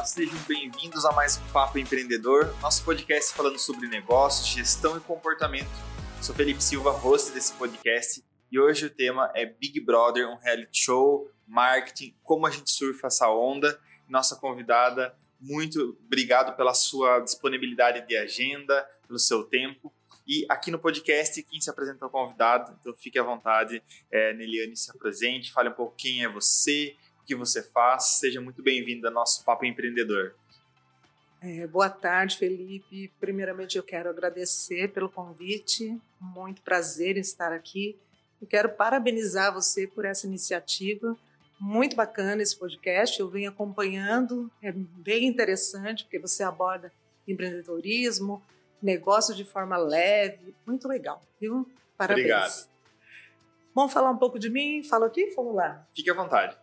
Olá, sejam bem-vindos a mais um Papo Empreendedor, nosso podcast falando sobre negócios, gestão e comportamento. Sou Felipe Silva, host desse podcast, e hoje o tema é Big Brother, um reality show, marketing, como a gente surfa essa onda. Nossa convidada, muito obrigado pela sua disponibilidade de agenda, pelo seu tempo. E aqui no podcast, quem se apresenta é o convidado, então fique à vontade, é, Neliane, se apresente, fale um pouco quem é você, que você faz. Seja muito bem-vindo ao nosso Papo Empreendedor. É, boa tarde, Felipe. Primeiramente, eu quero agradecer pelo convite. Muito prazer em estar aqui. Eu quero parabenizar você por essa iniciativa. Muito bacana esse podcast. Eu venho acompanhando, é bem interessante, porque você aborda empreendedorismo, negócio de forma leve, muito legal, viu? Parabéns. Obrigado. Vamos falar um pouco de mim? Falo aqui? Vamos lá. Fique à vontade.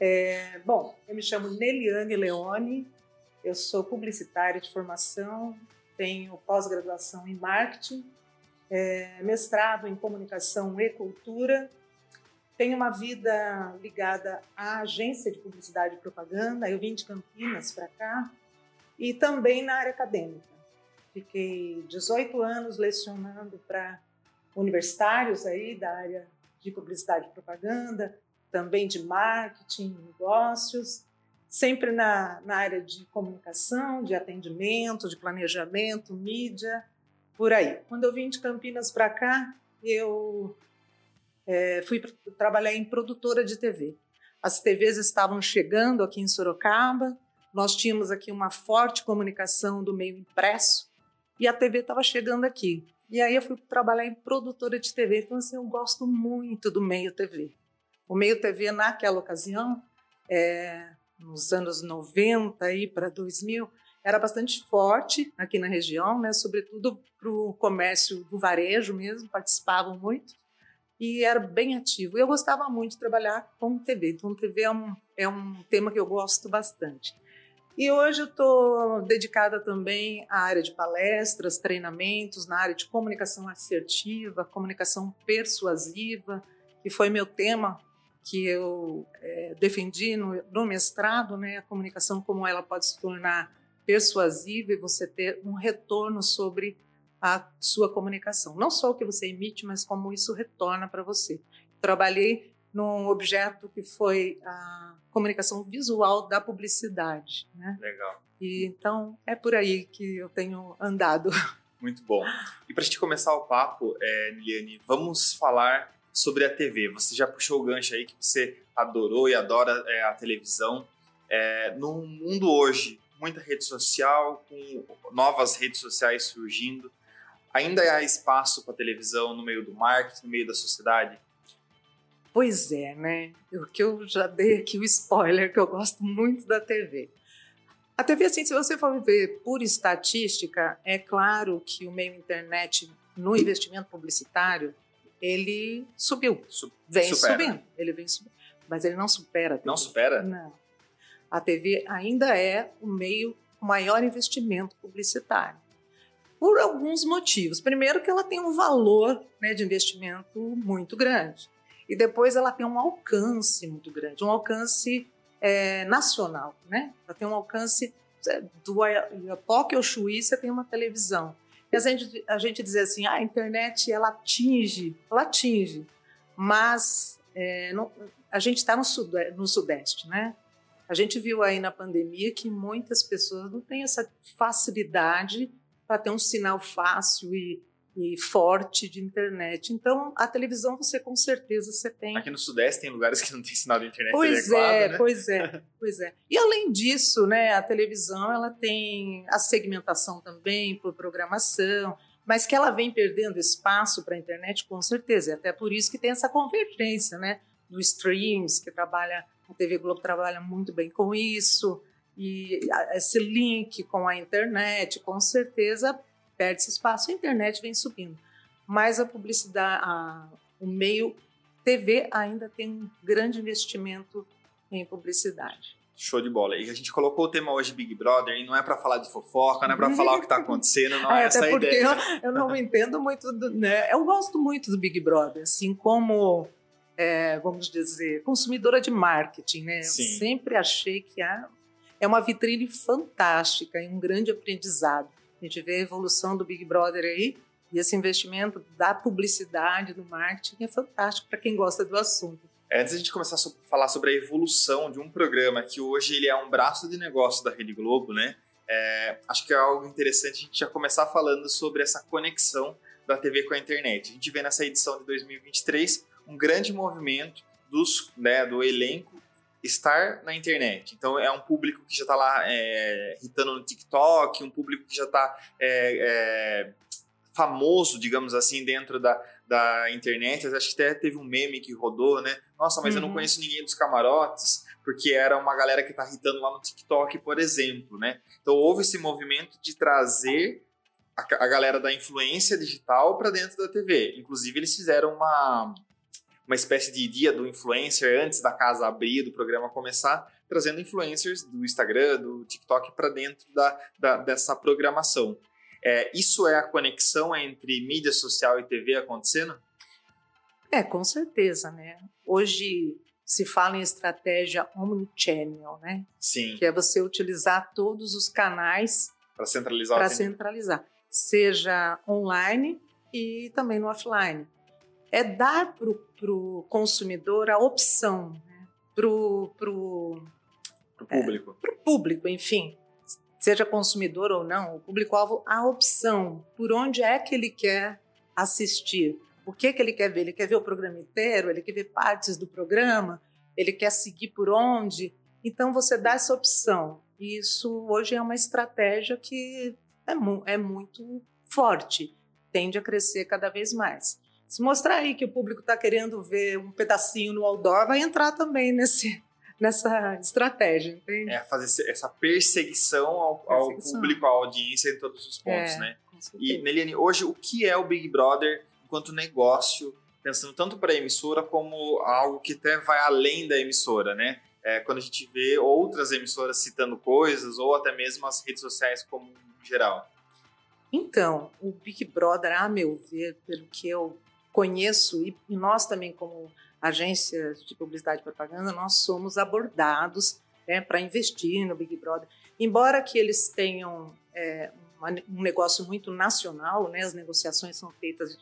É, bom, eu me chamo Neliane Leone, eu sou publicitária de formação, tenho pós-graduação em marketing, é, mestrado em comunicação e cultura, tenho uma vida ligada à agência de publicidade e propaganda, eu vim de Campinas para cá, e também na área acadêmica. Fiquei 18 anos lecionando para universitários aí da área de publicidade e propaganda, também de marketing, negócios, sempre na, na área de comunicação, de atendimento, de planejamento, mídia, por aí. Quando eu vim de Campinas para cá, eu é, fui trabalhar em produtora de TV. As TVs estavam chegando aqui em Sorocaba, nós tínhamos aqui uma forte comunicação do meio impresso, e a TV estava chegando aqui. E aí eu fui trabalhar em produtora de TV, então assim, eu gosto muito do meio TV. O meio TV naquela ocasião, é, nos anos 90 e para 2000, era bastante forte aqui na região, né? sobretudo para o comércio do varejo mesmo, participavam muito e era bem ativo. Eu gostava muito de trabalhar com TV, então TV é um, é um tema que eu gosto bastante. E hoje eu estou dedicada também à área de palestras, treinamentos, na área de comunicação assertiva, comunicação persuasiva, que foi meu tema que eu é, defendi no, no, mestrado, né, a comunicação como ela pode se tornar persuasiva e você ter um retorno sobre a sua comunicação. Não só o que você emite, mas como isso retorna para você. Trabalhei num objeto que foi a comunicação visual da publicidade. Né? Legal. E, então, é por aí que eu tenho andado. Muito bom. E para a gente começar o papo, é, Niliane, vamos falar sobre a TV. Você já puxou o gancho aí que você adorou e adora é, a televisão. É, no mundo hoje, muita rede social, com novas redes sociais surgindo, ainda há espaço para a televisão no meio do marketing, no meio da sociedade? Pois é, né? O que eu já dei aqui o spoiler, que eu gosto muito da TV. A TV, assim, se você for ver por estatística, é claro que o meio internet no investimento publicitário, ele subiu. Su vem supera. subindo. Ele vem subindo. Mas ele não supera a TV. Não supera? Não. A TV ainda é o meio maior investimento publicitário. Por alguns motivos. Primeiro que ela tem um valor né, de investimento muito grande e depois ela tem um alcance muito grande, um alcance é, nacional, né? Ela tem um alcance é, do Iapoque ao Chuí, você tem uma televisão. E a gente, a gente diz assim, ah, a internet ela atinge, ela atinge, mas é, não, a gente está no, sudeste, no sudeste, né? A gente viu aí na pandemia que muitas pessoas não têm essa facilidade para ter um sinal fácil e e forte de internet. Então, a televisão você com certeza você tem. Aqui no Sudeste tem lugares que não tem sinal de internet pois adequado, é, né? pois é, pois é. E além disso, né, a televisão ela tem a segmentação também por programação, mas que ela vem perdendo espaço para a internet com certeza. E até por isso que tem essa convergência, né, do streams que trabalha a TV Globo trabalha muito bem com isso e esse link com a internet, com certeza perde esse espaço, a internet vem subindo. Mas a publicidade, a, o meio TV ainda tem um grande investimento em publicidade. Show de bola. E a gente colocou o tema hoje Big Brother e não é para falar de fofoca, não é para falar o que está acontecendo, não é, é essa a porque ideia. Eu, eu não entendo muito, do, né? Eu gosto muito do Big Brother, assim como, é, vamos dizer, consumidora de marketing, né? Sim. Eu sempre achei que a é uma vitrine fantástica e um grande aprendizado. A gente vê a evolução do Big Brother aí e esse investimento da publicidade, do marketing é fantástico para quem gosta do assunto. É, antes de a gente começar a falar sobre a evolução de um programa que hoje ele é um braço de negócio da Rede Globo, né? É, acho que é algo interessante a gente já começar falando sobre essa conexão da TV com a internet. A gente vê nessa edição de 2023 um grande movimento dos, né, do elenco estar na internet. Então é um público que já está lá é, hitando no TikTok, um público que já está é, é, famoso, digamos assim, dentro da, da internet. Eu acho que até teve um meme que rodou, né? Nossa, mas uhum. eu não uhum. conheço ninguém dos camarotes, porque era uma galera que tá irritando lá no TikTok, por exemplo, né? Então houve esse movimento de trazer a, a galera da influência digital para dentro da TV. Inclusive, eles fizeram uma, uma espécie de dia do influencer antes da casa abrir, do programa começar, trazendo influencers do Instagram, do TikTok para dentro da, da, dessa programação. É, isso é a conexão entre mídia social e TV acontecendo? É, com certeza, né? Hoje se fala em estratégia omnichannel, né? Sim. Que é você utilizar todos os canais para centralizar. Para centralizar, seja online e também no offline. É dar para o consumidor a opção, né? para o público. É, público, enfim, seja consumidor ou não, o público-alvo, a opção por onde é que ele quer assistir. O que, que ele quer ver? Ele quer ver o programa inteiro? Ele quer ver partes do programa? Ele quer seguir por onde? Então, você dá essa opção. E isso hoje é uma estratégia que é, mu é muito forte, tende a crescer cada vez mais. Se mostrar aí que o público está querendo ver um pedacinho no outdoor, vai entrar também nesse, nessa estratégia, entende? É, fazer essa perseguição ao, ao público, à audiência em todos os pontos, é, né? E, Neliane, hoje, o que é o Big Brother enquanto negócio, pensando tanto para a emissora como algo que até vai além da emissora, né? É, quando a gente vê outras emissoras citando coisas, ou até mesmo as redes sociais como geral. Então, o Big Brother, a meu ver, pelo que eu conheço, e nós também como agências de publicidade e propaganda, nós somos abordados né, para investir no Big Brother. Embora que eles tenham é, um negócio muito nacional, né, as negociações são feitas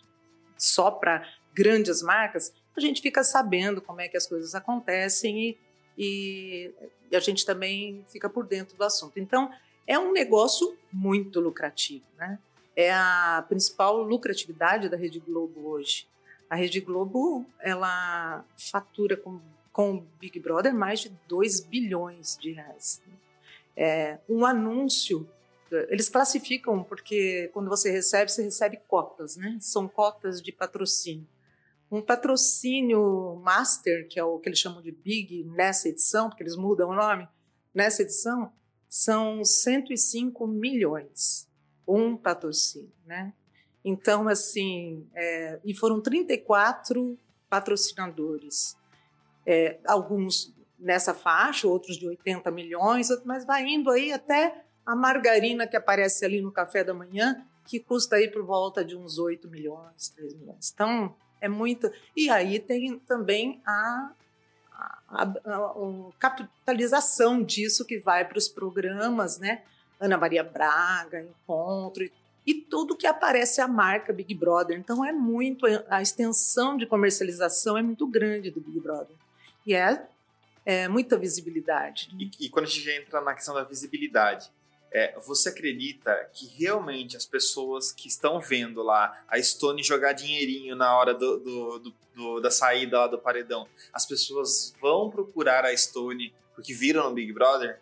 só para grandes marcas, a gente fica sabendo como é que as coisas acontecem e, e a gente também fica por dentro do assunto. Então, é um negócio muito lucrativo, né? É a principal lucratividade da Rede Globo hoje. A Rede Globo, ela fatura com, com o Big Brother mais de 2 bilhões de reais. É, um anúncio, eles classificam porque quando você recebe, você recebe cotas, né? São cotas de patrocínio. Um patrocínio master, que é o que eles chamam de Big nessa edição, porque eles mudam o nome, nessa edição, são 105 milhões. Um patrocínio, né? Então, assim, é, e foram 34 patrocinadores, é, alguns nessa faixa, outros de 80 milhões, mas vai indo aí até a margarina que aparece ali no café da manhã, que custa aí por volta de uns 8 milhões, 3 milhões. Então, é muito. E aí tem também a, a, a, a capitalização disso que vai para os programas, né? Ana Maria Braga, Encontro e e tudo que aparece a marca Big Brother. Então é muito a extensão de comercialização é muito grande do Big Brother e é, é muita visibilidade. E, e, quando a gente entra na questão da visibilidade, é, você acredita que realmente as pessoas que estão vendo lá a Stone jogar dinheirinho na hora do, do, do, do da saída lá do paredão, as pessoas vão procurar a Stone porque viram no Big Brother?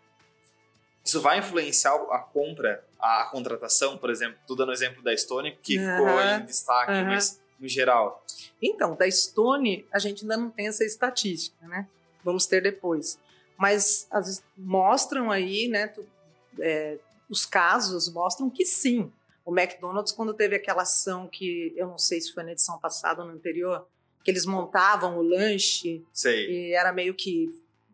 Isso vai influenciar a compra, a contratação, por exemplo? Estou dando o exemplo da Stone, que uhum. ficou em destaque, uhum. mas no geral. Então, da Stone, a gente ainda não tem essa estatística, né? Vamos ter depois. Mas as, mostram aí, né? Tu, é, os casos mostram que sim. O McDonald's, quando teve aquela ação que eu não sei se foi na edição passada ou no anterior, que eles montavam o lanche sei. e era meio que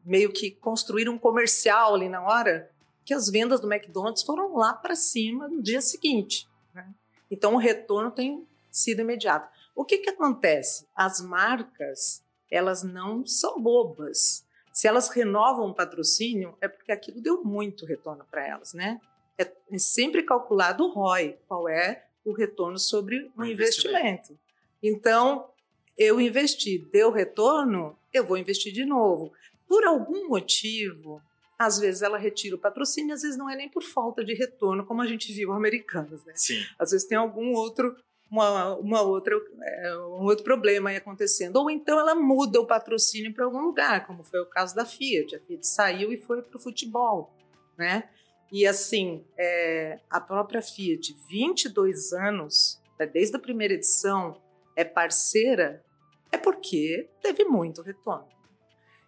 meio que construir um comercial ali na hora que as vendas do McDonald's foram lá para cima no dia seguinte. Né? Então o retorno tem sido imediato. O que, que acontece? As marcas elas não são bobas. Se elas renovam um patrocínio, é porque aquilo deu muito retorno para elas, né? É, é sempre calculado o ROI, qual é o retorno sobre o um investimento. investimento. Então, eu investi, deu retorno, eu vou investir de novo. Por algum motivo, às vezes ela retira o patrocínio, às vezes não é nem por falta de retorno, como a gente viu americanos, né? Sim. Às vezes tem algum outro uma, uma outra, é, um outro problema aí acontecendo. Ou então ela muda o patrocínio para algum lugar, como foi o caso da Fiat. A Fiat saiu e foi para o futebol, né? E assim, é, a própria Fiat, 22 anos, né, desde a primeira edição, é parceira, é porque teve muito retorno.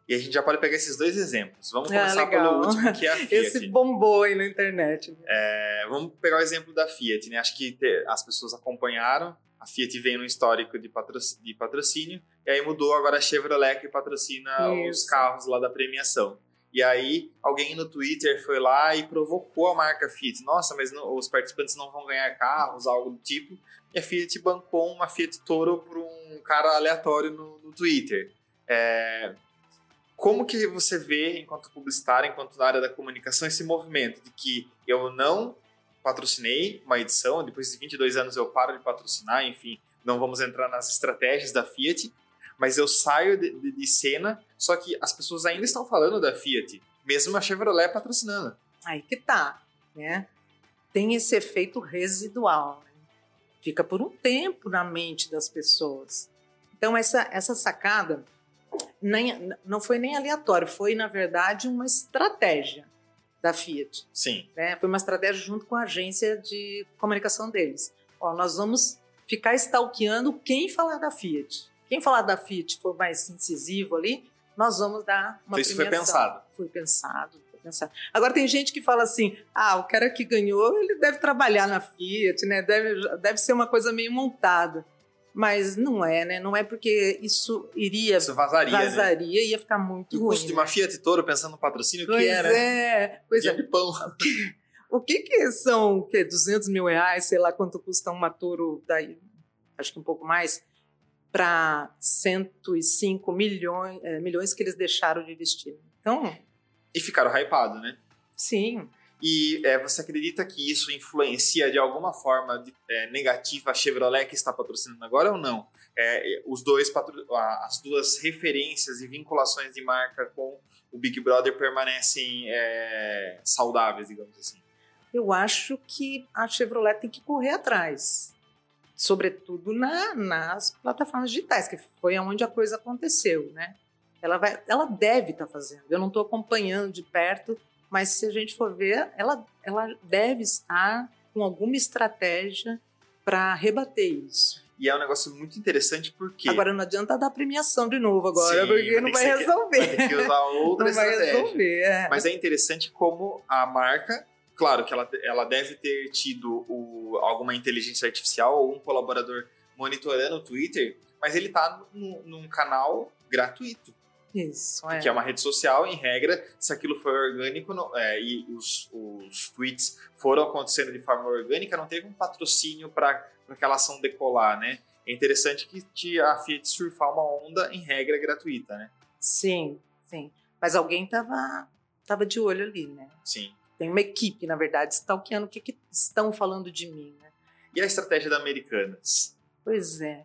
E a gente já pode pegar esses dois exemplos. Vamos ah, começar ah, pelo último, que é a Fiat. Esse bombou aí na internet. É, vamos pegar o exemplo da Fiat. Né? Acho que te, as pessoas acompanharam. A Fiat veio no histórico de patrocínio, de patrocínio e aí mudou agora a Chevrolet que patrocina Isso. os carros lá da premiação. E aí alguém no Twitter foi lá e provocou a marca Fiat. Nossa, mas não, os participantes não vão ganhar carros, algo do tipo. E a Fiat bancou uma Fiat Toro por um cara aleatório no, no Twitter. É, como que você vê, enquanto publicitário, enquanto na área da comunicação, esse movimento de que eu não patrocinei uma edição, depois de 22 anos eu paro de patrocinar, enfim, não vamos entrar nas estratégias da Fiat, mas eu saio de, de, de cena, só que as pessoas ainda estão falando da Fiat, mesmo a Chevrolet patrocinando. Aí que tá, né? Tem esse efeito residual, né? fica por um tempo na mente das pessoas. Então essa essa sacada nem, não foi nem aleatório, foi, na verdade, uma estratégia da Fiat. Sim. Né? Foi uma estratégia junto com a agência de comunicação deles. Ó, nós vamos ficar stalkeando quem falar da Fiat. Quem falar da Fiat for mais incisivo ali, nós vamos dar uma Isso foi pensado. Foi pensado, foi pensado. Agora tem gente que fala assim, ah, o cara que ganhou, ele deve trabalhar na Fiat, né? Deve, deve ser uma coisa meio montada. Mas não é, né? Não é porque isso iria. Isso vazaria. Né? Vazaria né? ia ficar muito e ruim. O custo né? de uma Fiat Toro, pensando no patrocínio, pois que era. É, pois é. pão. O que, que são o quê? 200 mil reais, sei lá quanto custa uma Toro, daí, acho que um pouco mais, para 105 milhões, é, milhões que eles deixaram de investir. Então. E ficaram hypados, né? Sim. E é, você acredita que isso influencia de alguma forma de, é, negativa a Chevrolet que está patrocinando agora ou não? É, os dois as duas referências e vinculações de marca com o Big Brother permanecem é, saudáveis, digamos assim? Eu acho que a Chevrolet tem que correr atrás, sobretudo na, nas plataformas digitais, que foi onde a coisa aconteceu, né? Ela, vai, ela deve estar tá fazendo. Eu não estou acompanhando de perto mas se a gente for ver, ela, ela deve estar com alguma estratégia para rebater isso. E é um negócio muito interessante porque. Agora não adianta dar premiação de novo agora, Sim, porque não vai resolver. Vai ter que usar outra não estratégia. Vai resolver, é. Mas é interessante como a marca, claro que ela, ela deve ter tido o, alguma inteligência artificial ou um colaborador monitorando o Twitter, mas ele está num, num canal gratuito. Isso, é. Que é uma rede social, em regra, se aquilo for orgânico não, é, e os, os tweets foram acontecendo de forma orgânica, não teve um patrocínio para aquela ação decolar, né? É interessante que te, a Fiat surfar uma onda, em regra, gratuita, né? Sim, sim. Mas alguém tava, tava de olho ali, né? Sim. Tem uma equipe, na verdade, stalkeando o que, que estão falando de mim, né? E a estratégia da Americanas? Pois é,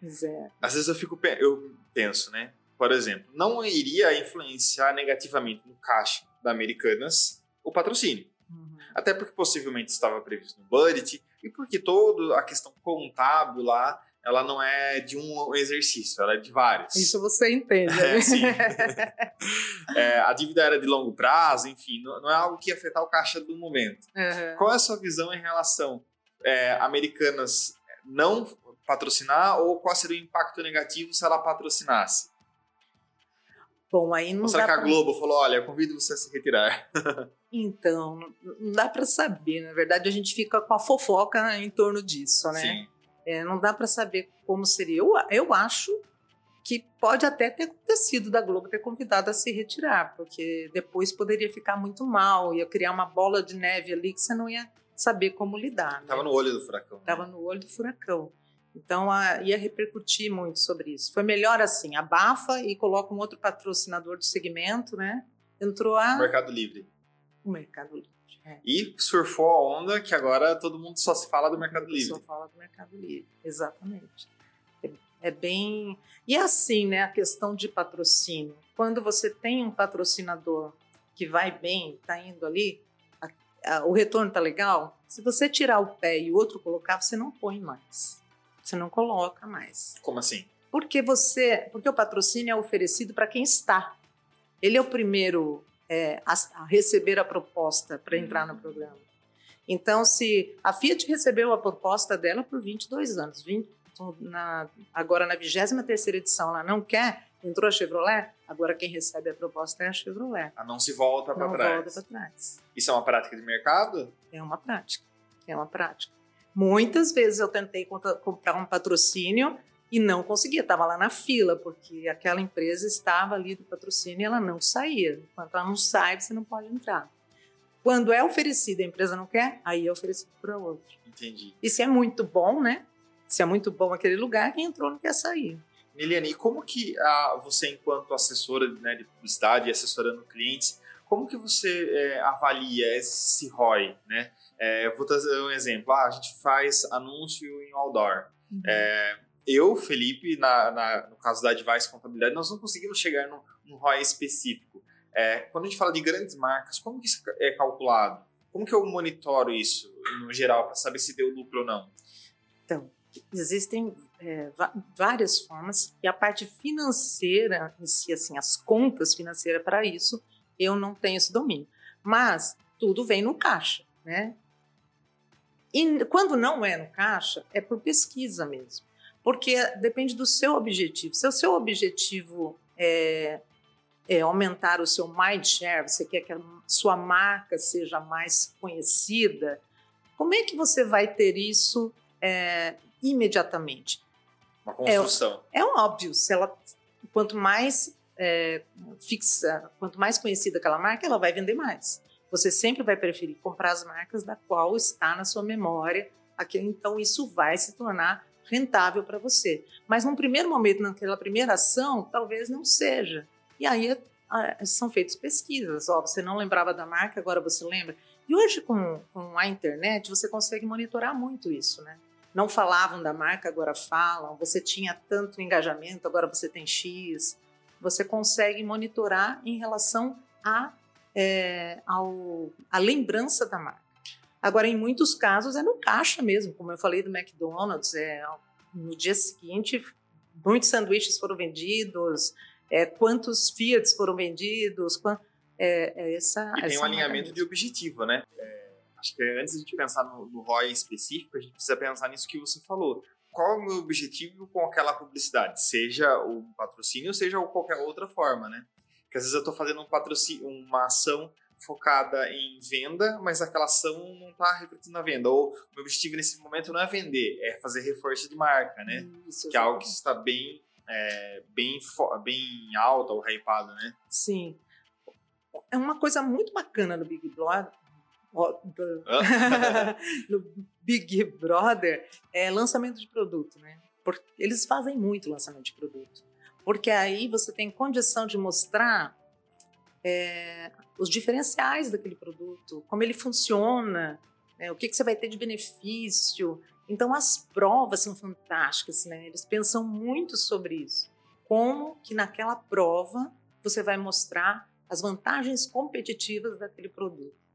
pois é. Às vezes eu fico, eu penso, né? Por exemplo, não iria influenciar negativamente no caixa da Americanas o patrocínio. Uhum. Até porque possivelmente estava previsto no budget e porque toda a questão contábil lá ela não é de um exercício, ela é de vários. Isso você entende. É, né? sim. é, a dívida era de longo prazo, enfim, não, não, é algo que ia afetar o caixa do momento. Uhum. Qual é a sua visão em relação é, americanas não patrocinar ou qual seria o impacto negativo se ela patrocinasse? Bom, aí não Ou será que a Globo falou, olha, convido você a se retirar? então, não dá para saber. Na verdade, a gente fica com a fofoca em torno disso, né? Sim. É, não dá para saber como seria. Eu, eu acho que pode até ter acontecido da Globo ter convidado a se retirar, porque depois poderia ficar muito mal, ia criar uma bola de neve ali que você não ia saber como lidar. Né? Tava no olho do furacão. Tava né? no olho do furacão. Então a, ia repercutir muito sobre isso. Foi melhor assim, abafa e coloca um outro patrocinador do segmento, né? Entrou a Mercado Livre. O Mercado Livre. É. E surfou a onda que agora todo mundo só se fala do Mercado Livre. Só fala do Mercado Livre, exatamente. É, é bem. E é assim, né? A questão de patrocínio. Quando você tem um patrocinador que vai bem, está indo ali, a, a, o retorno está legal. Se você tirar o pé e o outro colocar, você não põe mais. Você não coloca mais. Como assim? Porque você, porque o patrocínio é oferecido para quem está. Ele é o primeiro é, a, a, receber a proposta para entrar no programa. Então, se a Fiat recebeu a proposta dela por 22 anos, 20, na, agora na 23 edição ela não quer, entrou a Chevrolet, agora quem recebe a proposta é a Chevrolet. Ah, não se volta para trás. Não volta para trás. Isso é uma prática de mercado? É uma prática. É uma prática. Muitas vezes eu tentei comprar um patrocínio e não conseguia, estava lá na fila, porque aquela empresa estava ali do patrocínio e ela não saía. Enquanto ela não sai, você não pode entrar. Quando é oferecido e a empresa não quer, aí é oferecido para outro. Entendi. E se é muito bom, né? Se é muito bom aquele lugar, quem entrou não quer sair. Miliane, como que ah, você, enquanto assessora né, de publicidade e assessorando clientes, como que você é, avalia esse ROI, né? É, vou trazer um exemplo. Ah, a gente faz anúncio em outdoor. Uhum. É, eu, Felipe, na, na, no caso da Advice Contabilidade, nós não conseguimos chegar num, num ROI específico. É, quando a gente fala de grandes marcas, como que isso é calculado? Como que eu monitoro isso, no geral, para saber se deu lucro ou não? Então, existem é, várias formas e a parte financeira em si, assim, as contas financeiras para isso, eu não tenho esse domínio. Mas tudo vem no caixa, né? E quando não é no caixa, é por pesquisa mesmo porque depende do seu objetivo. Se o seu objetivo é, é aumentar o seu mind share, você quer que a sua marca seja mais conhecida, como é que você vai ter isso é, imediatamente? Uma construção. É, é óbvio, se ela, quanto mais é, fixa, quanto mais conhecida aquela marca, ela vai vender mais. Você sempre vai preferir comprar as marcas da qual está na sua memória. Aqui, então, isso vai se tornar rentável para você. Mas num primeiro momento, naquela primeira ação, talvez não seja. E aí são feitas pesquisas. Ó, você não lembrava da marca, agora você lembra. E hoje, com, com a internet, você consegue monitorar muito isso, né? Não falavam da marca, agora falam. Você tinha tanto engajamento, agora você tem X. Você consegue monitorar em relação a, é, ao, a lembrança da marca. Agora, em muitos casos, é no caixa mesmo, como eu falei do McDonald's, é, no dia seguinte, muitos sanduíches foram vendidos, é, quantos Fiats foram vendidos, quant, é, é essa, e tem um alinhamento de objetivo, né? É, acho que antes de a gente pensar no, no ROI específico, a gente precisa pensar nisso que você falou. Qual é o meu objetivo com aquela publicidade? Seja o patrocínio, seja qualquer outra forma, né? Porque às vezes eu estou fazendo um patrocínio, uma ação focada em venda, mas aquela ação não está refletindo na venda. Ou o meu objetivo nesse momento não é vender, é fazer reforço de marca, né? Isso, que é algo que está bem, é, bem, bem alta ou hypado, né? Sim. É uma coisa muito bacana no Big Brother. no Big Brother é lançamento de produto, né? Porque eles fazem muito lançamento de produto. Porque aí você tem condição de mostrar é, os diferenciais daquele produto, como ele funciona, né, o que, que você vai ter de benefício. Então, as provas são fantásticas, né? Eles pensam muito sobre isso. Como que naquela prova você vai mostrar as vantagens competitivas daquele produto.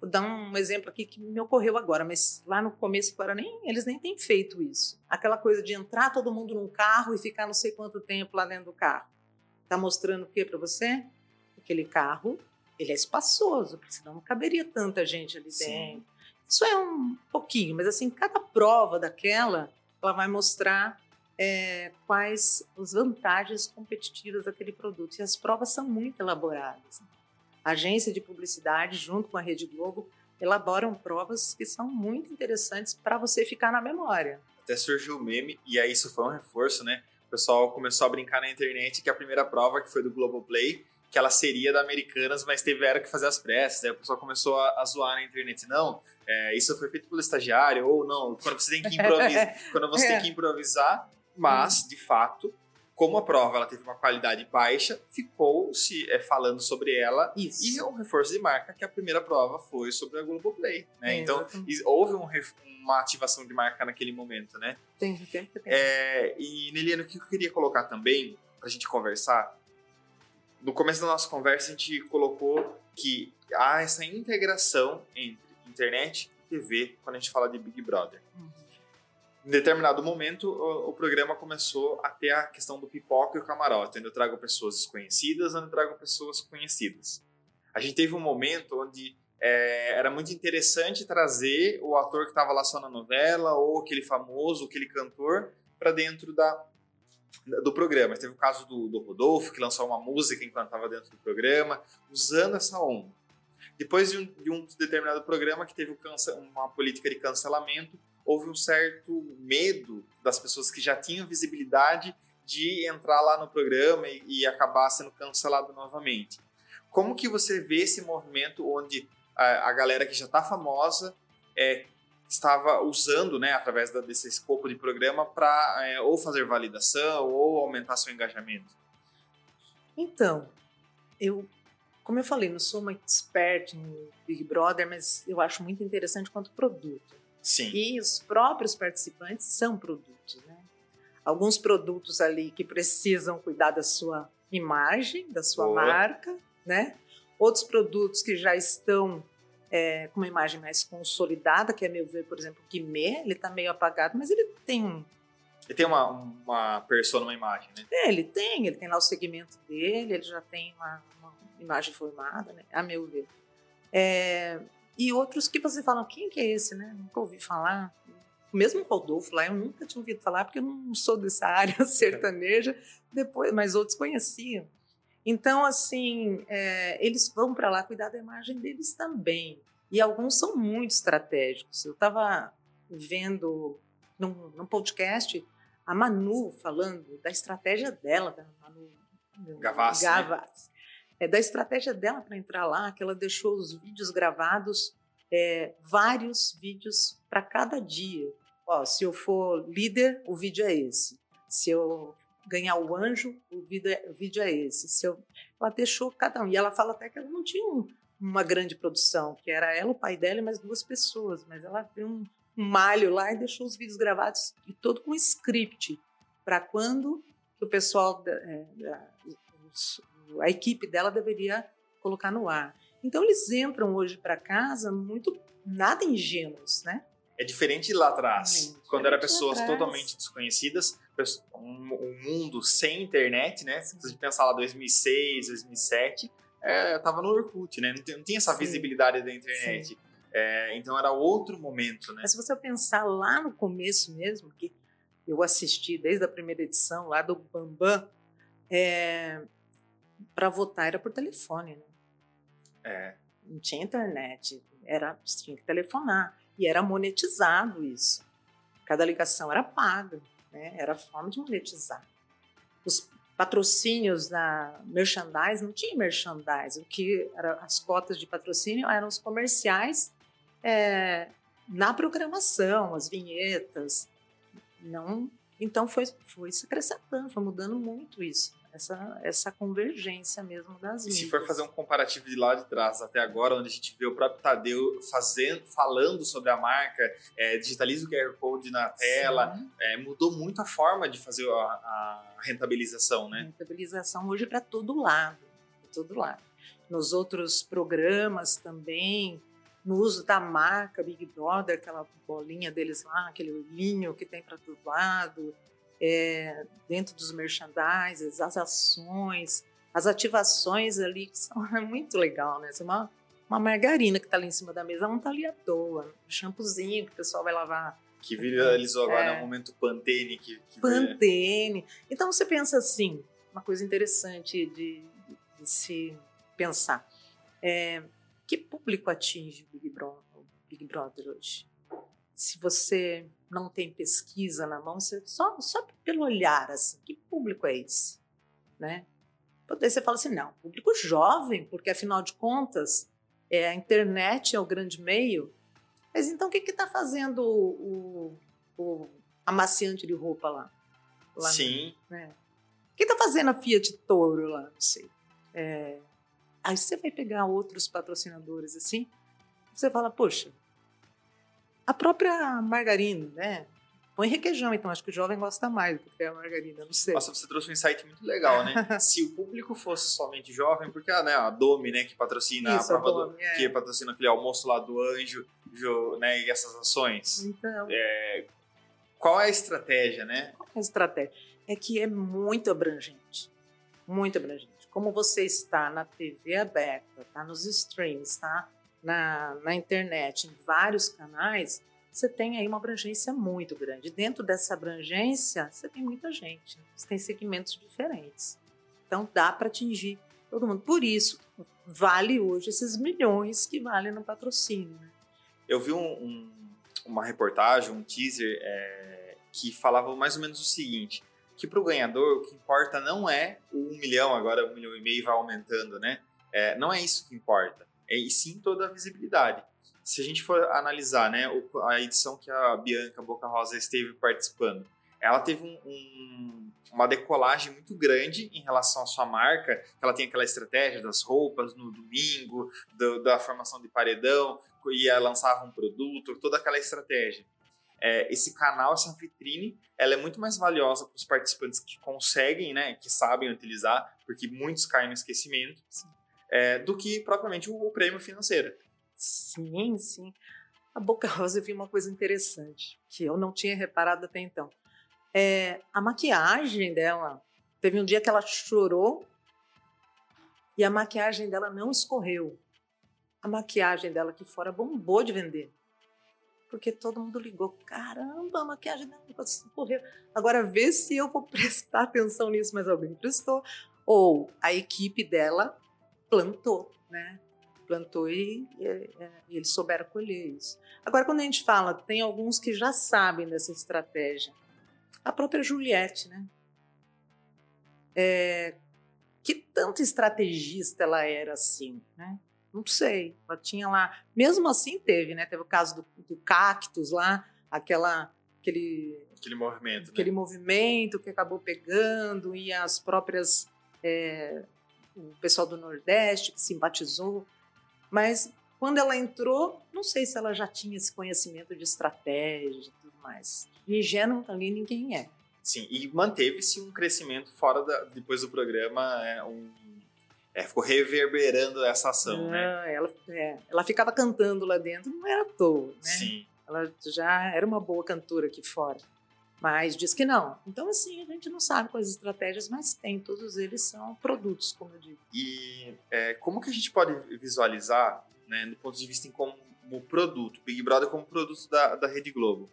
Vou dar um exemplo aqui que me ocorreu agora, mas lá no começo agora nem eles nem têm feito isso. Aquela coisa de entrar todo mundo num carro e ficar não sei quanto tempo lá dentro do carro. Tá mostrando o que para você? aquele carro, ele é espaçoso, porque senão não caberia tanta gente ali Sim. dentro. Isso é um pouquinho, mas assim, cada prova daquela, ela vai mostrar é, quais as vantagens competitivas daquele produto. E as provas são muito elaboradas. A agência de publicidade, junto com a Rede Globo, elaboram provas que são muito interessantes para você ficar na memória. Até surgiu o meme, e aí isso foi um reforço, né? O pessoal começou a brincar na internet que a primeira prova, que foi do Globoplay, que ela seria da Americanas, mas tiveram que fazer as pressas. Aí o pessoal começou a, a zoar na internet. Não, é, isso foi feito pelo estagiário, ou não, quando você tem que improvisar, quando você tem que improvisar, mas, de fato, como a prova ela teve uma qualidade baixa, ficou se é, falando sobre ela Isso. e é um reforço de marca que a primeira prova foi sobre a Globoplay, né? É, então exatamente. houve um uma ativação de marca naquele momento, né? Tem, tem, tem. É, e Neliano, o que eu queria colocar também pra gente conversar, no começo da nossa conversa a gente colocou que há essa integração entre internet e TV quando a gente fala de Big Brother Uhum. Em determinado momento, o, o programa começou a ter a questão do pipoca e o camarote, onde eu trago pessoas desconhecidas, onde eu trago pessoas conhecidas. A gente teve um momento onde é, era muito interessante trazer o ator que estava lá só na novela, ou aquele famoso, aquele cantor, para dentro da, do programa. Teve o caso do, do Rodolfo, que lançou uma música enquanto estava dentro do programa, usando essa onda. Depois de um, de um determinado programa que teve uma política de cancelamento, houve um certo medo das pessoas que já tinham visibilidade de entrar lá no programa e, e acabar sendo cancelado novamente. Como que você vê esse movimento onde a, a galera que já está famosa é, estava usando, né, através da, desse escopo de programa, para ou fazer validação ou aumentar seu engajamento? Então, eu, como eu falei, não sou uma expert em Big Brother, mas eu acho muito interessante quanto produto. Sim. E os próprios participantes são produtos, né? Alguns produtos ali que precisam cuidar da sua imagem, da sua Boa. marca, né? Outros produtos que já estão é, com uma imagem mais consolidada, que é meu ver, por exemplo, o Guimê, ele está meio apagado, mas ele tem um Ele tem uma, uma persona, uma imagem, né? é, ele tem, ele tem lá o segmento dele, ele já tem uma, uma imagem formada, né? A meu ver. É, e outros que você fala, quem que é esse, né? Nunca ouvi falar. Mesmo o Rodolfo lá, eu nunca tinha ouvido falar, porque eu não sou dessa área sertaneja, depois, mas outros conheciam. Então, assim, é, eles vão para lá cuidar da imagem deles também. E alguns são muito estratégicos. Eu estava vendo num, num podcast a Manu falando da estratégia dela, da Manu Gavassi, né? É, da estratégia dela para entrar lá, que ela deixou os vídeos gravados, é, vários vídeos para cada dia. Ó, se eu for líder, o vídeo é esse. Se eu ganhar o anjo, o vídeo é, o vídeo é esse. Se eu, ela deixou cada um. E ela fala até que ela não tinha um- uma grande produção, que era ela, o pai dela e mais duas pessoas, mas ela tem um, um malho lá e deixou os vídeos gravados e todo com script para quando o pessoal, é, os- a equipe dela deveria colocar no ar. Então eles entram hoje para casa muito nada ingênuos, né? É diferente lá atrás, Exatamente. quando era Diferente lá pessoas totalmente desconhecidas, um, um mundo sem internet, né? Se a gente pensar lá 2006, 2007, é, tava no Orkut, né? Não, tem- não tinha essa Sim. visibilidade da internet. É, então era outro momento, né? Mas se você pensar lá no começo mesmo, que eu assisti desde a primeira edição lá do Bambam, para votar era por telefone, né? É, não tinha internet, era tinha que telefonar e era monetizado isso. Cada ligação era paga, né? Era forma de monetizar. Os patrocínios da merchandise não tinha merchandise, o que era as cotas de patrocínio eram os comerciais é, na programação, as vinhetas, não. Então foi foi se acrescentando, foi mudando muito isso, essa essa convergência mesmo das E se for fazer um comparativo de lá de trás até agora, onde a gente vê o próprio Tadeu fazendo, falando sobre a marca, é, digitaliza o QR Code na tela, é, mudou muito a forma de fazer a, a rentabilização, né? Rentabilização hoje para todo lado, para todo lado. Nos outros programas também, no uso da marca Big Brother, aquela bolinha deles lá, aquele olhinho que tem para todo lado, é, dentro dos merchandises, as ações, as ativações ali, que são é muito legal, né? Assim, Uma, uma margarina que está ali em cima da mesa, não está ali à toa. Um shampoozinho que o pessoal vai lavar Que viralizou agora É. no momento Pantene, que, que Pantene. Então você pensa assim, uma coisa interessante de, de se pensar. É, que público atinge o Big Brother, o Big Brother hoje? Se você não tem pesquisa na mão, você, só, só pelo olhar, assim, que público é esse? Né? Daí você fala assim, não, público jovem, porque afinal de contas, é, a internet é o grande meio. Mas então o que está fazendo o, o, o, amaciante de roupa lá? lá Sim. Né? O que está fazendo a Fiat Toro lá? Não sei. É, aí você vai pegar outros patrocinadores assim, você fala, poxa, a própria margarina, né? Põe requeijão, então acho que o jovem gosta mais do que a margarina, não sei. Nossa, você trouxe um insight muito legal, né? Se o público fosse somente jovem, porque ah, né, a Domi, né, que patrocina Isso, a prova Domi, é. que patrocina aquele almoço lá do Anjo, né, e essas ações. Então. É, qual é a estratégia, né? Qual é a estratégia? É que é muito abrangente. Muito abrangente. Como você está na TV aberta, está nos streams, está na, na internet, em vários canais, você tem aí uma abrangência muito grande. Dentro dessa abrangência, você tem muita gente, você tem segmentos diferentes. Então dá para atingir todo mundo. Por isso, vale hoje esses milhões que valem no patrocínio. Né? Eu vi um, um, uma reportagem, um teaser, é, que falava mais ou menos o seguinte: que para o ganhador o que importa não é o um milhão, agora um milhão e meio vai aumentando, né? É, não é isso que importa, e sim toda a visibilidade se a gente for analisar né, a edição que a Bianca Boca Rosa esteve participando, ela teve um, um, uma decolagem muito grande em relação à sua marca. Ela tem aquela estratégia das roupas no domingo, do, da formação de paredão, ia lançava um produto, toda aquela estratégia. É, esse canal, essa vitrine, ela é muito mais valiosa para os participantes que conseguem, né, que sabem utilizar, porque muitos caem no esquecimento, é, do que propriamente o, prêmio financeiro. Sim, sim. A Boca Rosa eu vi uma coisa interessante, que eu não tinha reparado até então. É, a maquiagem dela, teve um dia que ela chorou e a maquiagem dela não escorreu. A maquiagem dela aqui fora bombou de vender. Porque todo mundo ligou, caramba, a maquiagem dela não escorreu. Agora vê se eu vou prestar atenção nisso, mas alguém prestou. Ou a equipe dela plantou, né? plantou e, e, e, eles souberam colher isso. Agora, quando a gente fala, tem alguns que já sabem dessa estratégia. A própria Juliette, né? É, que tanto estrategista ela era assim, né? Não sei. Ela tinha lá. Mesmo assim, teve, né? Teve o caso do, do cactus lá, aquela. Aquele, aquele movimento. Né? Aquele né? movimento que acabou pegando e as próprias. É, o pessoal do Nordeste que simpatizou. Mas quando ela entrou, não sei se ela já tinha esse conhecimento de estratégia e tudo mais. Ingênuo ali ninguém é. Sim, e manteve-se um crescimento fora da, depois do programa, é, um, é, ficou reverberando essa ação, né? ah, né? Ela, é, ela ficava cantando lá dentro, não era à toa, né? Sim. Ela já era uma boa cantora aqui fora, mas diz que não. Então, assim, a gente não sabe quais estratégias, mas tem, todos eles são produtos, como eu digo. E é, como que a gente pode visualizar, né, do ponto de vista como produto, Big Brother como produto da, da Rede Globo,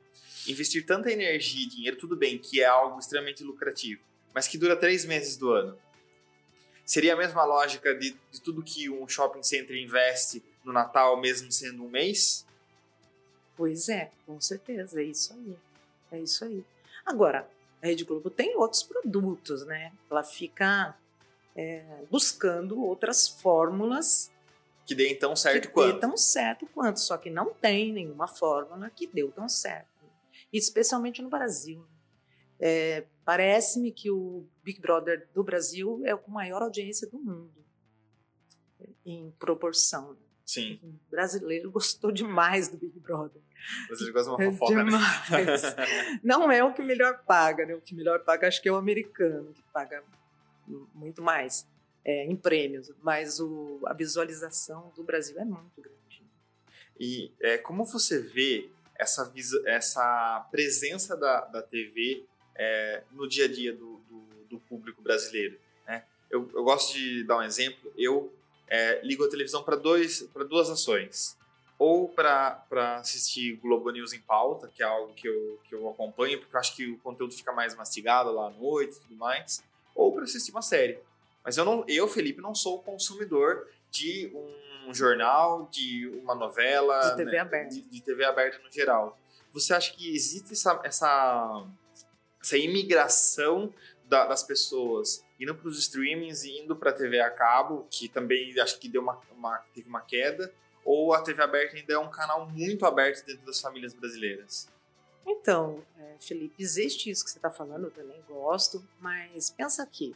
investir tanta energia e dinheiro, tudo bem, que é algo extremamente lucrativo, mas que dura três meses do ano. Seria a mesma lógica de, de tudo que um shopping center investe no Natal, mesmo sendo um mês? Pois é, com certeza, é isso aí. É isso aí. Agora, a Rede Globo tem outros produtos, né? Ela fica é, buscando outras fórmulas que dê tão certo que quanto. Dê tão certo quanto, só que não tem nenhuma fórmula que deu tão certo. Especialmente no Brasil. É, Parece-me que o Big Brother do Brasil é com maior audiência do mundo, em proporção. Sim. O brasileiro gostou demais do Big Brother. Você gosta de uma fofoca, né? demais. né? Não é o que melhor paga, né? O que melhor paga acho que é o americano, que paga muito mais é, em prêmios, mas o, a visualização do Brasil é muito grande. E é, como você vê essa, essa presença da, da TV é, no dia a dia do, do, do público brasileiro? Né? Eu, eu, gosto de dar um exemplo. Eu é, ligo a televisão para duas ações ou para assistir Globo News em pauta, que é algo que eu, que eu acompanho, porque eu acho que o conteúdo fica mais mastigado lá à noite e tudo mais, ou para assistir uma série. Mas eu, não, eu, Felipe, não sou consumidor de um jornal, de uma novela, de TV né, aberta, de, de, TV aberta no geral. Você acha que existe essa, essa, essa imigração da, das pessoas indo para os streamings e indo para a TV a cabo, que também acho que deu uma, uma, teve uma queda, ou a TV aberta ainda é um canal muito aberto dentro das famílias brasileiras? Então, é, Felipe, existe isso que você está falando, eu também gosto, mas pensa aqui,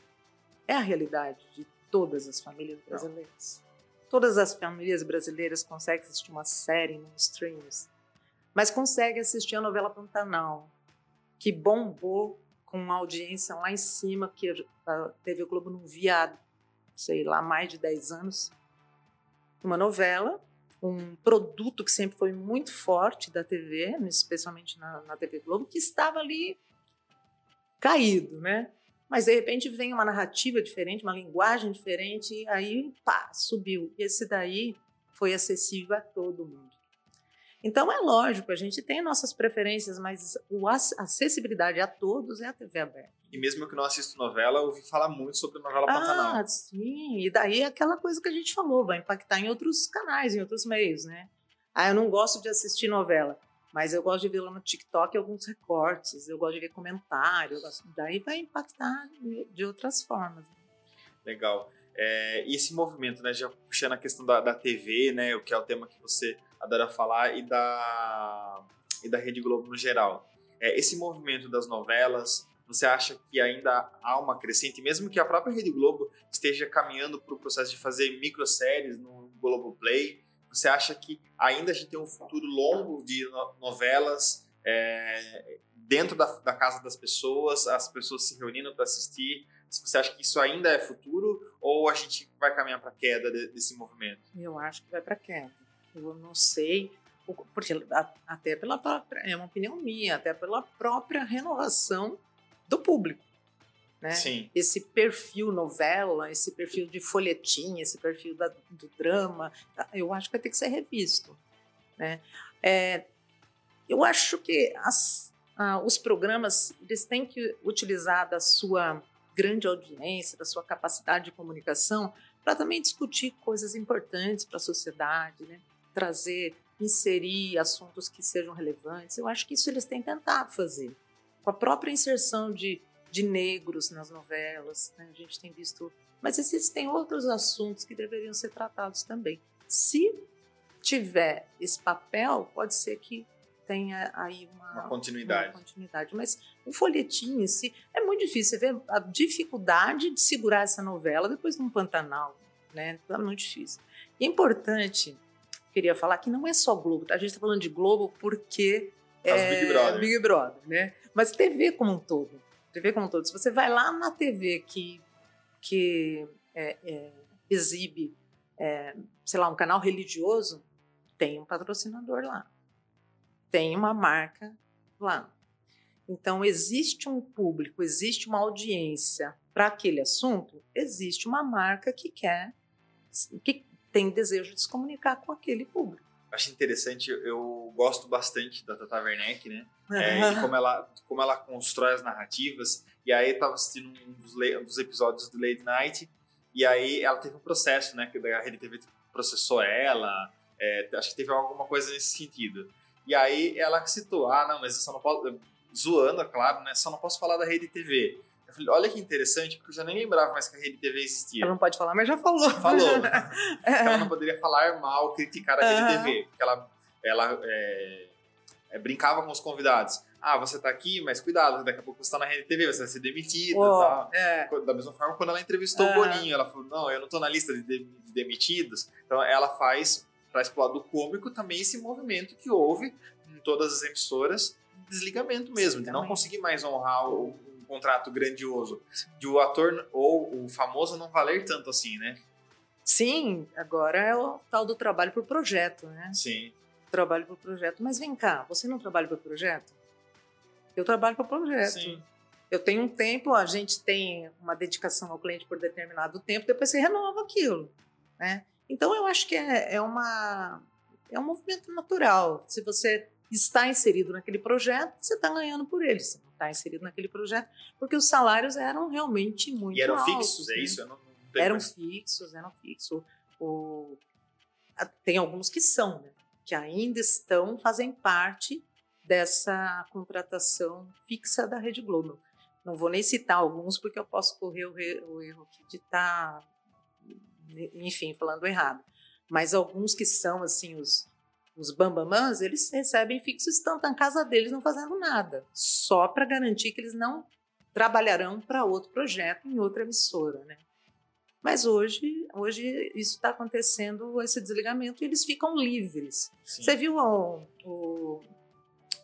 é a realidade de todas as famílias brasileiras. Não. Todas as famílias brasileiras conseguem assistir uma série nos streams, mas conseguem assistir a novela Pantanal, que bombou com uma audiência lá em cima, que a TV Globo não via, sei lá, mais de 10 anos. Uma novela, um produto que sempre foi muito forte da TV, especialmente na, na TV Globo, que estava ali caído, né? Mas de repente vem uma narrativa diferente, uma linguagem diferente, e aí pá, subiu. E esse daí foi acessível a todo mundo. Então é lógico, a gente tem nossas preferências, mas a acessibilidade a todos é a TV aberta. E mesmo que eu não assisto novela, eu ouvi falar muito sobre a novela Pantanal. Ah, sim. E daí é aquela coisa que a gente falou, vai impactar em outros canais, em outros meios, né? Ah, eu não gosto de assistir novela, mas eu gosto de ver lá no TikTok alguns recortes, eu gosto de ver comentários, daí vai impactar de outras formas. Legal. É, e esse movimento, né, já puxando a questão da, da TV, né, o que é o tema que você adora falar, e da, e da Rede Globo no geral. É, esse movimento das novelas, você acha que ainda há uma crescente, mesmo que a própria Rede Globo esteja caminhando para o processo de fazer microséries no Globoplay, você acha que ainda a gente tem um futuro longo de novelas é, dentro da, da, casa das pessoas, as pessoas se reunindo para assistir? Você acha que isso ainda é futuro ou a gente vai caminhar para a queda de, desse movimento? Eu acho que vai para a queda eu não sei, porque até pela própria, é uma opinião minha, até pela própria renovação do público. Né? Sim. Esse perfil novela, esse perfil de folhetim, esse perfil da, do drama, tá, eu acho que vai ter que ser revisto. Né? É, eu acho que as, ah, os programas eles têm que utilizar da sua grande audiência, da sua capacidade de comunicação, para também discutir coisas importantes para a sociedade, né? trazer, inserir assuntos que sejam relevantes. Eu acho que isso eles têm tentado fazer. Com a própria inserção de, de negros nas novelas, né? a gente tem visto. Mas existem outros assuntos que deveriam ser tratados também. Se tiver esse papel, pode ser que tenha aí uma, uma continuidade. Uma continuidade. Mas o folhetim em si é muito difícil. Você vê a dificuldade de segurar essa novela depois de um Pantanal. Né? É muito difícil. E é importante queria falar que não é só Globo. Tá? A gente está falando de Globo porque é Big Brother. Big Brother, né? Mas TV como um todo. TV como um todo. Se você vai lá na TV que, que é, é, exibe, é, sei lá, um canal religioso, tem um patrocinador lá. Tem uma marca lá. Então, existe um público, existe uma audiência para aquele assunto, existe uma marca que quer, que tem desejo de se comunicar com aquele público. Acho interessante, eu gosto bastante da Tata Werneck, né? É, e como ela, como ela constrói as narrativas. E aí eu tava assistindo um dos, um dos episódios do Late Night, e aí ela teve um processo, né? Que a Rede TV processou ela, é, acho que teve alguma coisa nesse sentido. E aí ela citou, ah, não, mas eu só não posso. Zoando, é claro, né? Só não posso falar da Rede TV. Falei, olha que interessante, porque eu já nem lembrava mais que a Rede TV existia. Ela não pode falar, mas já falou. Falou. ela não poderia falar mal, criticar a Rede TV. Porque ela, ela é, é, brincava com os convidados. Ah, você tá aqui, mas cuidado, daqui a pouco você tá na Rede TV, você vai ser demitida. Oh, tá? é. Da mesma forma, quando ela entrevistou o Boninho, ela falou, não, eu não tô na lista de, de, de demitidos. Então, ela faz, traz pro lado cômico também esse movimento que houve em todas as emissoras, desligamento mesmo, de não conseguir mais honrar o, contrato grandioso, de o ator ou o famoso não valer tanto assim, né? Sim, agora é o tal do trabalho por projeto, né? Sim. Trabalho por projeto. Mas vem cá, você não trabalha por projeto? Eu trabalho por projeto. Sim. Eu tenho um tempo, a gente tem uma dedicação ao cliente por determinado tempo, depois você renova aquilo, né? Então eu acho que é, é uma é um movimento natural. Se você está inserido naquele projeto, você está ganhando por ele. Está inserido naquele projeto, porque os salários eram realmente muito E eram altos, fixos, é né? é isso? Não, não eram mais. fixos, eram fixos. O, tem alguns que são, né? que ainda estão, fazem parte dessa contratação fixa da Rede Globo. Não vou nem citar alguns, porque eu posso correr o, o erro aqui de estar, tá, enfim, falando errado. Mas alguns que são, assim, os, os bambamãs, eles recebem fixo estão na casa deles não fazendo nada, só para garantir que eles não trabalharão para outro projeto em outra emissora, né? Mas hoje, hoje isso está acontecendo, esse desligamento, e eles ficam livres. Sim. Você viu o, o,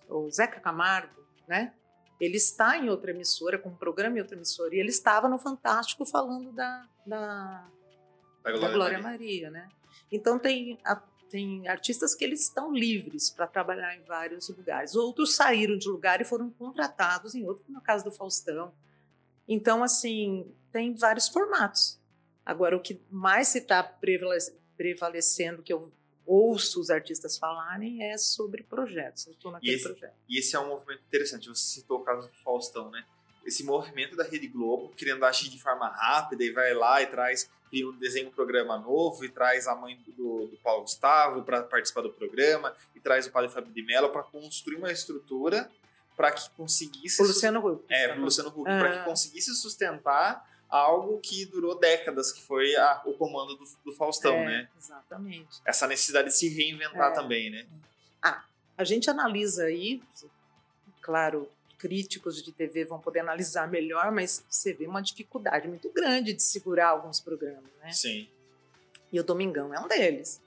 o Zeca Camargo, né? Ele está em outra emissora, com um programa em outra emissora, e ele estava no Fantástico falando da, da, da Glória, da Glória Maria. Maria. né? Então tem, a, tem artistas que eles estão livres para trabalhar em vários lugares. Outros saíram de lugar e foram contratados em outro, no caso do Faustão. Então, assim, tem vários formatos. Agora, o que mais se está prevalecendo, que eu ouço os artistas falarem, é sobre projetos. Eu estou naquele e esse, projeto. E esse é um movimento interessante. Você citou o caso do Faustão, né? Esse movimento da Rede Globo, querendo agir de forma rápida e vai lá e traz um desenho um programa novo e traz a mãe do, do Paulo Gustavo para participar do programa e traz o padre Fábio de Mello para construir uma estrutura para que conseguisse o Luciano Huck é o Luciano Huck ah. para que conseguisse sustentar algo que durou décadas, que foi a, o comando do, do Faustão, é, né? Exatamente. Essa necessidade de se reinventar é. também, né? Ah, a gente analisa aí, claro, críticos de TV vão poder analisar melhor, mas você vê uma dificuldade muito grande de segurar alguns programas, né? Sim. E o Domingão é um deles.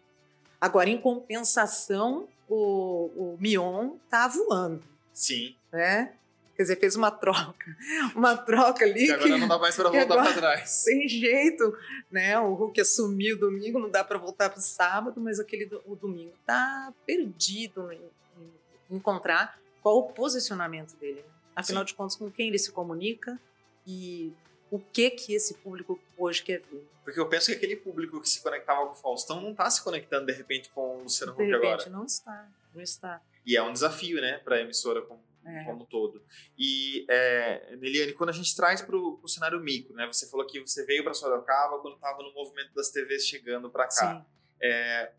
Agora, em compensação, o, o Mion tá voando. Sim. Né? Quer dizer, fez uma troca. Uma troca ali. Que agora que, não dá mais para voltar para trás. Sem jeito. Né? O Hulk assumiu domingo, não dá para voltar para o sábado, mas aquele o domingo tá perdido em, em encontrar qual o posicionamento dele. Né? Afinal Sim. de contas, com quem ele se comunica e o que que esse público hoje quer ver. Porque eu penso que aquele público que se conectava com o Faustão não está se conectando de repente com o Luciano Huck agora. De repente não está, não está. E é um desafio, né, para a emissora como é. como todo. E, é, Neliane, quando a gente traz para o cenário micro, né? Você falou que você veio para Sorocaba quando estava no movimento das TVs chegando para cá. Sim. É,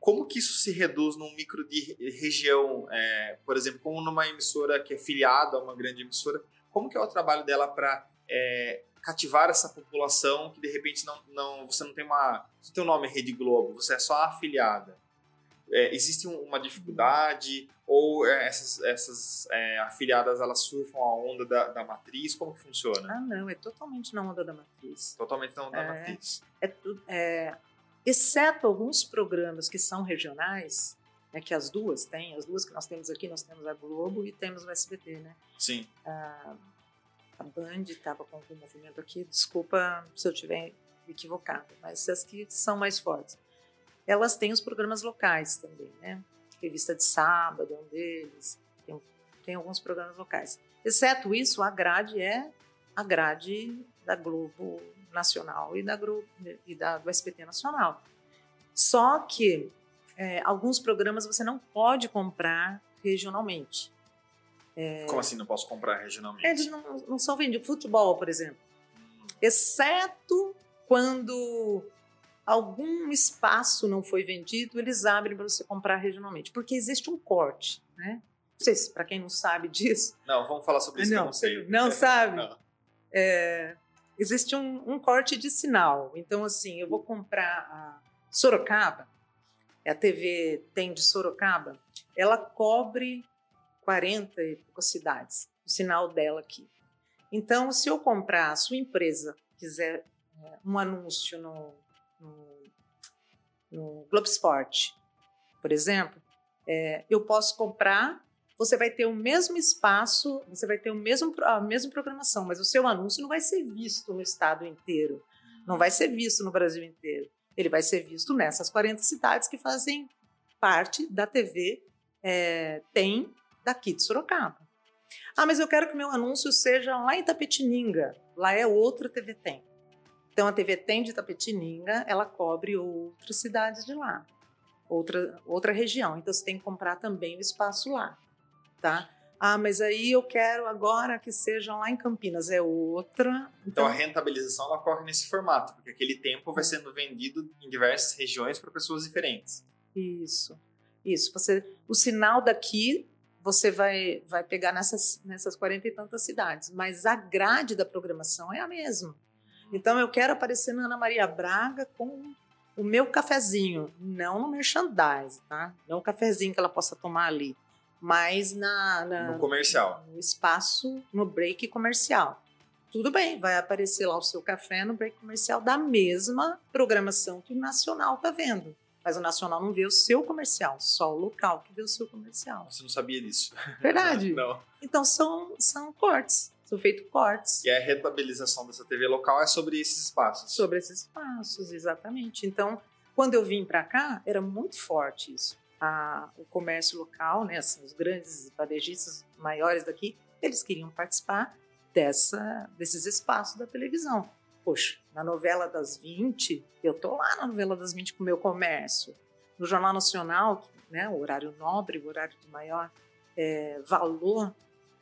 como que isso se reduz num micro de região, é, por exemplo, como numa emissora que é filiada a uma grande emissora, como que é o trabalho dela para é, cativar essa população que de repente não, não você não tem uma, você tem o um nome Rede Globo, você é só afiliada? É, existe uma dificuldade ou é, essas, essas é, afiliadas elas surfam a onda da, da, matriz? Como que funciona? Ah, não, é totalmente na onda da matriz. Totalmente na onda é, da matriz. É, é, exceto alguns programas que são regionais, né, que as duas têm, as duas que nós temos aqui, nós temos a Globo e temos o SBT, né? Sim. A, a Band estava com algum movimento aqui, desculpa se eu estiver equivocado, mas as que são mais fortes elas têm os programas locais também, né? Revista de sábado é um deles, tem, tem alguns programas locais. Exceto isso, a grade é a grade da Globo Nacional e da, Globo, e da do SBT Nacional. Só que é, alguns programas você não pode comprar regionalmente. É, Como assim não posso comprar regionalmente? Eles não, não são vendidos. Futebol, por exemplo. Hum. Exceto quando algum espaço não foi vendido, eles abrem para você comprar regionalmente, porque existe um corte, né? Não sei se para quem não sabe disso. Não, vamos falar sobre isso. Não, não sei. Não sabe? Não. É, existe um, um, corte de sinal. Então, assim, eu vou comprar a Sorocaba, a TV tem de Sorocaba, ela cobre 40 e poucas cidades, o sinal dela aqui. Então, se eu comprar, a sua empresa quiser é, um anúncio no no, no Globo Esporte, por exemplo, é, eu posso comprar, você vai ter o mesmo espaço, você vai ter o mesmo, a mesma programação, mas o seu anúncio não vai ser visto no estado inteiro, não vai ser visto no Brasil inteiro. Ele vai ser visto nessas 40 cidades que fazem parte da TV é, tem daqui de Sorocaba. Ah, mas eu quero que meu anúncio seja lá em Tapetininga. Lá é outra TV Tem. Então a TV tem de Tapetininga, ela cobre outras cidades de lá, outra, outra região. Então você tem que comprar também o espaço lá, tá? Ah, mas aí eu quero agora que sejam lá em Campinas, é outra. Então, então a rentabilização ela ocorre nesse formato, porque aquele tempo vai sendo vendido em diversas regiões para pessoas diferentes. Isso, isso. Você, o sinal daqui você vai, vai pegar nessas, nessas 40 e tantas cidades, mas a grade da programação é a mesma. Então eu quero aparecer na Ana Maria Braga com o meu cafezinho, não no merchandise, tá? Não o cafezinho que ela possa tomar ali, mas na, na no comercial, no espaço, no break comercial. Tudo bem, vai aparecer lá o seu café no break comercial da mesma programação que o nacional tá vendo. Mas o nacional não vê o seu comercial, só o local que vê o seu comercial. Você não sabia disso? Verdade. não. Então são, são cortes, são feitos cortes. E a rentabilização dessa TV local é sobre esses espaços. Sobre esses espaços, exatamente. Então, quando eu vim para cá, era muito forte isso. A, o comércio local, né, assim, os grandes varejistas maiores daqui, eles queriam participar dessa, desses espaços da televisão. Poxa, na novela das 20, eu tô lá na novela das 20 com o meu comércio. No Jornal Nacional, né, o horário nobre, o horário de maior é, valor,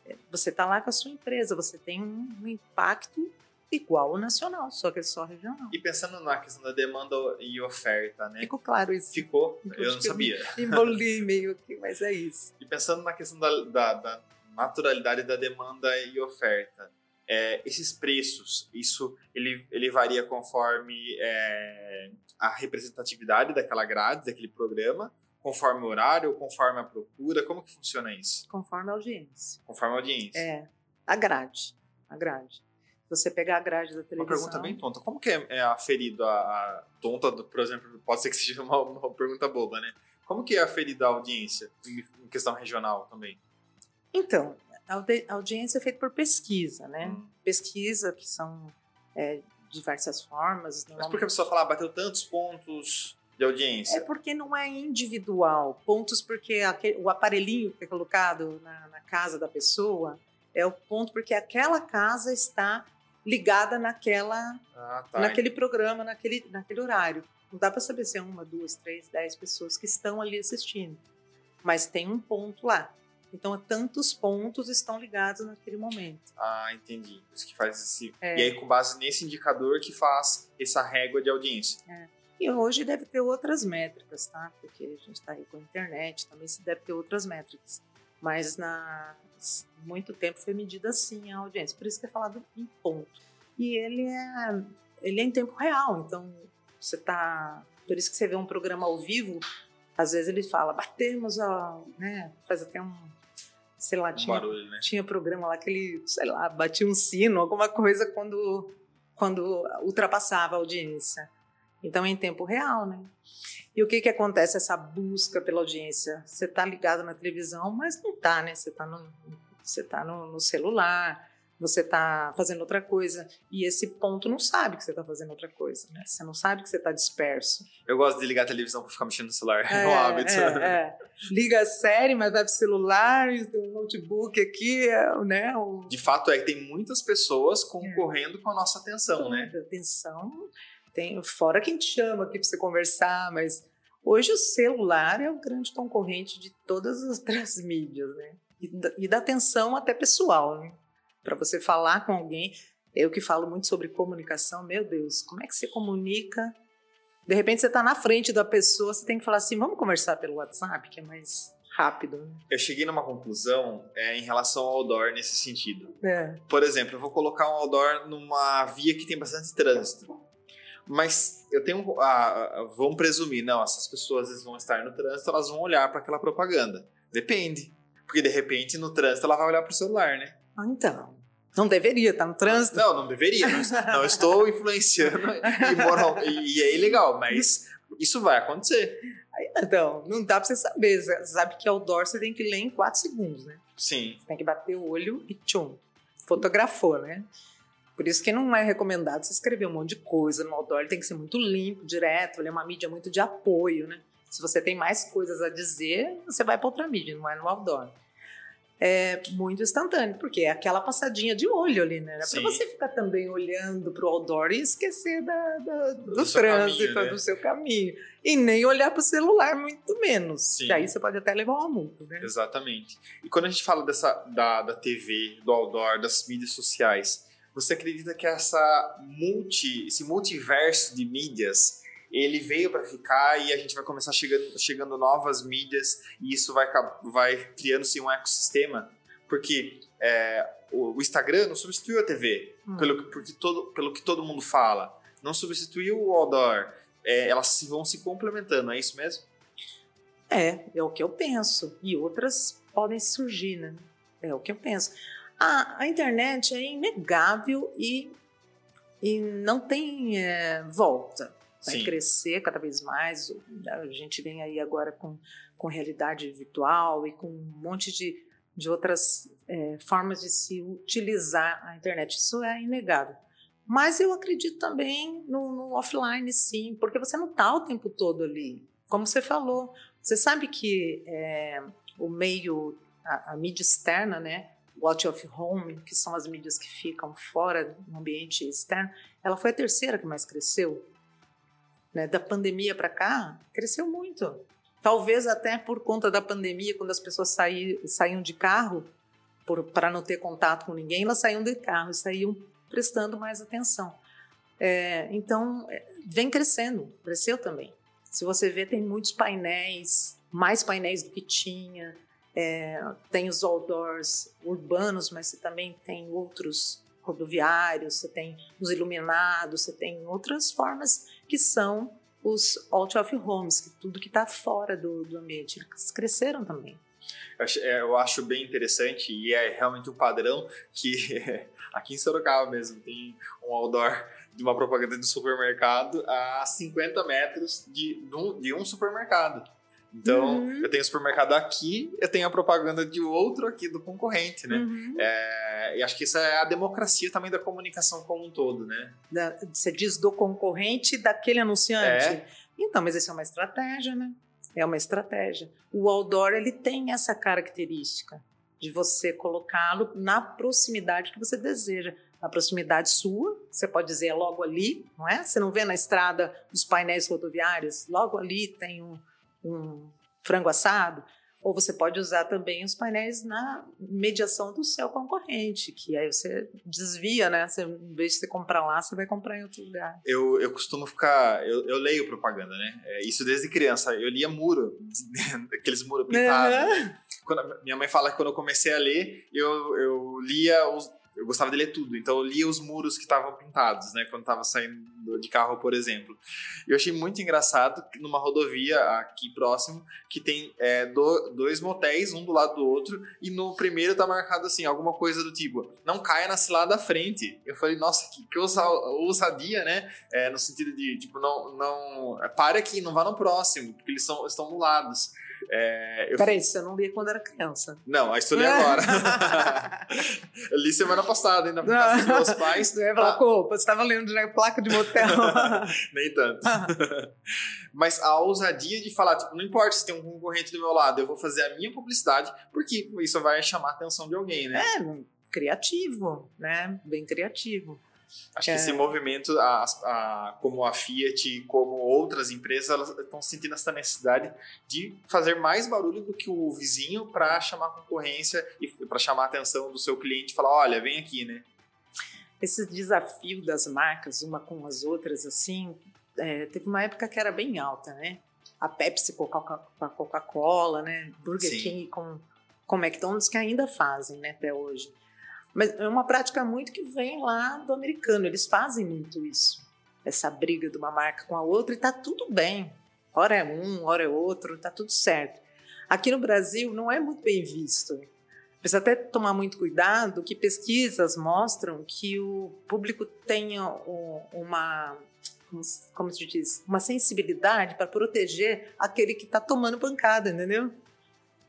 é, você está lá com a sua empresa, você tem um, um impacto igual ao nacional, só que é só regional. E pensando na questão da demanda e oferta, né? Ficou claro isso. Ficou? Eu não sabia. Eu emboli meio aqui, mas é isso. E pensando na questão da, da, da naturalidade da demanda e oferta, é, esses preços, isso ele, ele varia conforme é, a representatividade daquela grade, daquele programa, conforme o horário, conforme a procura, como que funciona isso? Conforme a audiência. Conforme a audiência. É, a grade, a grade. Você pegar a grade da televisão... Uma pergunta bem tonta. Como que é, é aferido a, a tonta, por exemplo, pode ser que seja uma, uma pergunta boba, né? Como que é aferida a audiência em questão regional também? Então, a audiência é feita por pesquisa, né? Hum. Pesquisa que são é, diversas formas. Mas por que a pessoa fala, ah, bateu tantos pontos de audiência? É porque não é individual. Pontos porque aquele, o aparelhinho que é colocado na, na, casa da pessoa é o ponto porque aquela casa está ligada naquela, ah, tá. naquele programa, naquele, naquele horário. Não dá para saber se é uma, duas, três, dez pessoas que estão ali assistindo. Mas tem um ponto lá. Então, tantos pontos estão ligados naquele momento. Ah, entendi. Isso que faz esse. É. E aí, com base nesse indicador, que faz essa régua de audiência. É. E hoje deve ter outras métricas, tá? Porque a gente está aí com a internet, também se deve ter outras métricas. Mas na muito tempo foi medida assim a audiência. Por isso que é falado em ponto. E ele é, ele é em tempo real. Então, você tá. Por isso que você vê um programa ao vivo, às vezes ele fala, batemos, a, né? Faz até um sei lá, um tinha, barulho, né? tinha programa lá que ele, sei lá, batia um sino, alguma coisa quando, quando ultrapassava a audiência. Então é em tempo real, né? E o que que acontece essa busca pela audiência? Você está ligado na televisão, mas não está, né? Você está no, você tá no, no celular, você está fazendo outra coisa e esse ponto não sabe que você está fazendo outra coisa, né? Você não sabe que você está disperso. Eu gosto de ligar a televisão para ficar mexendo no celular, é, no hábito. É, é. Liga a série, mas vai pro celular, tem um notebook aqui, é, né? O... De fato é que tem muitas pessoas concorrendo é. com a nossa atenção, né? Atenção, tem fora quem te chama aqui para você conversar, mas hoje o celular é o grande concorrente de todas as outras mídias, né? E da, e da atenção até pessoal, né? para você falar com alguém. Eu que falo muito sobre comunicação, meu Deus, como é que você comunica? De repente você está na frente da pessoa, você tem que falar assim, vamos conversar pelo WhatsApp, que é mais rápido. Né? Eu cheguei numa conclusão é, em relação ao outdoor nesse sentido. É. Por exemplo, eu vou colocar um outdoor numa via que tem bastante trânsito. Mas eu tenho. Ah, vamos presumir, não, essas pessoas vão estar no trânsito, elas vão olhar para aquela propaganda. Depende. Porque de repente no trânsito ela vai olhar para o celular, né? Ah, então. Não deveria estar tá no trânsito? Não, não deveria. Não, não estou influenciando e, moral, e, e é ilegal, mas isso vai acontecer. Então, não dá pra você saber. Você sabe que outdoor você tem que ler em 4 segundos, né? Sim. Você tem que bater o olho e tchum. Fotografou, né? Por isso que não é recomendado você escrever um monte de coisa no outdoor. Ele tem que ser muito limpo, direto. Ele é uma mídia muito de apoio, né? Se você tem mais coisas a dizer, você vai para outra mídia, não é no outdoor é muito instantâneo, porque é aquela passadinha de olho ali, né? Para você ficar também olhando para o outdoor e esquecer da, da do, do trânsito, caminho, né? do seu caminho. E nem olhar para o celular, muito menos. Sim. Que aí você pode até levar uma multa, né? Exatamente. E quando a gente fala dessa, da, da TV, do outdoor, das mídias sociais, você acredita que essa multi, esse multiverso de mídias ele veio para ficar e a gente vai começar chegando, chegando novas mídias e isso vai, vai criando-se um ecossistema. Porque é, o, o, Instagram não substituiu a TV, hum. pelo, porque todo, pelo que todo mundo fala. Não substituiu o outdoor. É, elas vão se complementando, é isso mesmo? É, é o que eu penso. E outras podem surgir, né? É o que eu penso. A, a internet é inegável e, e não tem é, volta. Vai Sim. crescer cada vez mais. A gente vem aí agora com, com realidade virtual e com um monte de, de outras é, formas de se utilizar a internet. Isso é inegável. Mas eu acredito também no, no offline, sim, porque você não está o tempo todo ali. Como você falou, você sabe que é, o meio, a, a mídia externa, né? Watch of Home, que são as mídias que ficam fora do ambiente externo, ela foi a terceira que mais cresceu. Né? Da pandemia para cá, cresceu muito. Talvez até por conta da pandemia, quando as pessoas saí, saíam de carro, para não ter contato com ninguém, elas saíam de carro e saíam prestando mais atenção. É, então, é, vem crescendo, cresceu também. Se você vê, tem muitos painéis, mais painéis do que tinha. É, tem os outdoors urbanos, mas você também tem outros rodoviários, você tem os iluminados, você tem outras formas que são os out of homes, que tudo que está fora do, do ambiente, eles cresceram também. Eu acho, é, eu acho, bem interessante e é realmente um padrão que aqui em Sorocaba mesmo tem um outdoor de uma propaganda de supermercado a 50 metros de, de um supermercado. Então, uhum. eu tenho o supermercado aqui, eu tenho a propaganda de outro aqui do concorrente, né? Uhum. É, e acho que isso é a democracia também da comunicação como um todo, né? Da, você diz do concorrente daquele anunciante. É. Então, mas isso é uma estratégia, né? É uma estratégia. O outdoor, ele tem essa característica de você colocá-lo na proximidade que você deseja. Na proximidade sua, você pode dizer é logo ali, não é? Você não vê na estrada os painéis rodoviários? Logo ali tem um um frango assado, ou você pode usar também os painéis na mediação do seu concorrente, que aí você desvia, né? Você, em vez de você comprar lá, você vai comprar em outro lugar. Eu, eu costumo ficar. Eu, eu leio propaganda, né? É, isso desde criança. Eu lia muro, aqueles muros pintados. Uhum. Quando, minha mãe fala que quando eu comecei a ler, eu, eu lia os, eu gostava de ler tudo, então eu lia os muros que estavam pintados, né, quando estava saindo de carro, por exemplo. Eu achei muito engraçado numa rodovia aqui próximo que tem é, do, dois motéis, um do lado do outro, e no primeiro tá marcado assim, alguma coisa do tipo, não caia na cilada da frente. Eu falei, nossa, que, que ousadia, né? É, no sentido de, tipo, não, não, para aqui, não vá no próximo, porque eles são, estão do. É, eu... Peraí, você não lia quando era criança. Não, a história é agora. eu li semana passada, ainda por casa dos meus pais. Você ia falar, ah. pô, você estava lendo na placa de motel. Nem tanto. Mas a ousadia de falar, tipo, não importa se tem um concorrente do meu lado, eu vou fazer a minha publicidade, porque isso vai chamar a atenção de alguém, né? É, criativo, né? Bem criativo. Acho é. que esse movimento, a, a, como a Fiat, como outras empresas, elas estão sentindo essa necessidade de fazer mais barulho do que o vizinho para chamar a concorrência e para chamar a atenção do seu cliente e falar: olha, vem aqui, né? Esse desafio das marcas, uma com as outras, assim, é, teve uma época que era bem alta, né? A Pepsi com a Coca-Cola, né? Burger Sim. King com, com McDonald's, que ainda fazem, né, até hoje. Mas é uma prática muito que vem lá do americano. Eles fazem muito isso. Essa briga de uma marca com a outra e tá tudo bem. Hora é um, hora é outro, tá tudo certo. Aqui no Brasil não é muito bem visto. Precisa até tomar muito cuidado que pesquisas mostram que o público tem uma, como se diz, uma sensibilidade para proteger aquele que está tomando pancada, entendeu?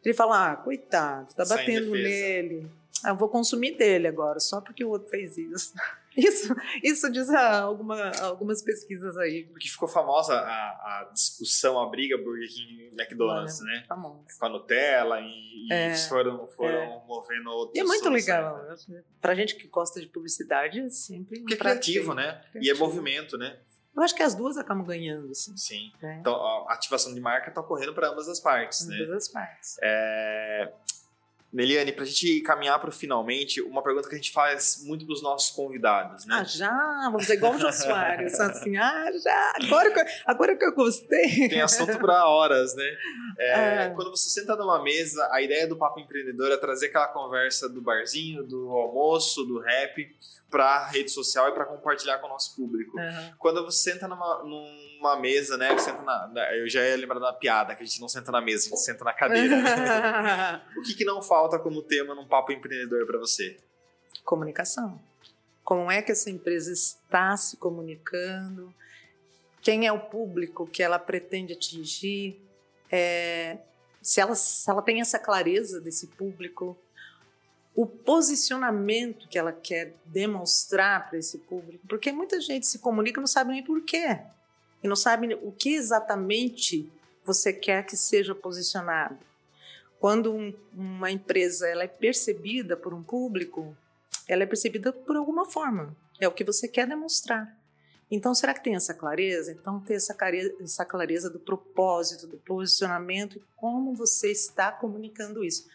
Ele fala, ah, coitado, tá batendo nele, eu vou consumir dele agora, só porque o outro fez isso. Isso, isso diz alguma, algumas pesquisas aí. Porque ficou famosa a, a discussão, a briga Burger King e McDonald's, é, né? Famosa. Com a Nutella e, e é, eles foram, foram é. movendo outros. E é muito legal. Né? Pra gente que gosta de publicidade, é sempre. Porque é criativo, né? Criativo. E é movimento, né? Eu acho que as duas acabam ganhando, assim. Sim. É. Então, a ativação de marca está ocorrendo para ambas as partes, ambas né? Ambas as partes. É... Neliane, para a gente caminhar para o finalmente, uma pergunta que a gente faz muito para os nossos convidados, né? Ah, já? Vamos fazer igual o Jô Soares, assim, ah, já, agora que, eu, agora que eu gostei. Tem assunto para horas, né? É, é. Quando você senta numa mesa, a ideia do Papo Empreendedor é trazer aquela conversa do barzinho, do almoço, do rap, para rede social e para compartilhar com o nosso público. Uhum. Quando você senta numa, numa mesa, né? Senta na, eu já ia lembrar da piada, que a gente não senta na mesa, a gente senta na cadeira. o que, que não falta como tema num papo empreendedor para você? Comunicação. Como é que essa empresa está se comunicando? Quem é o público que ela pretende atingir? É, se, ela, se ela tem essa clareza desse público, o posicionamento que ela quer demonstrar para esse público, porque muita gente se comunica e não sabe nem por quê, e não sabe o que exatamente você quer que seja posicionado. Quando um, uma empresa ela é percebida por um público, ela é percebida por alguma forma, é o que você quer demonstrar. Então, será que tem essa clareza? Então, ter essa clareza, essa clareza do propósito, do posicionamento e como você está comunicando isso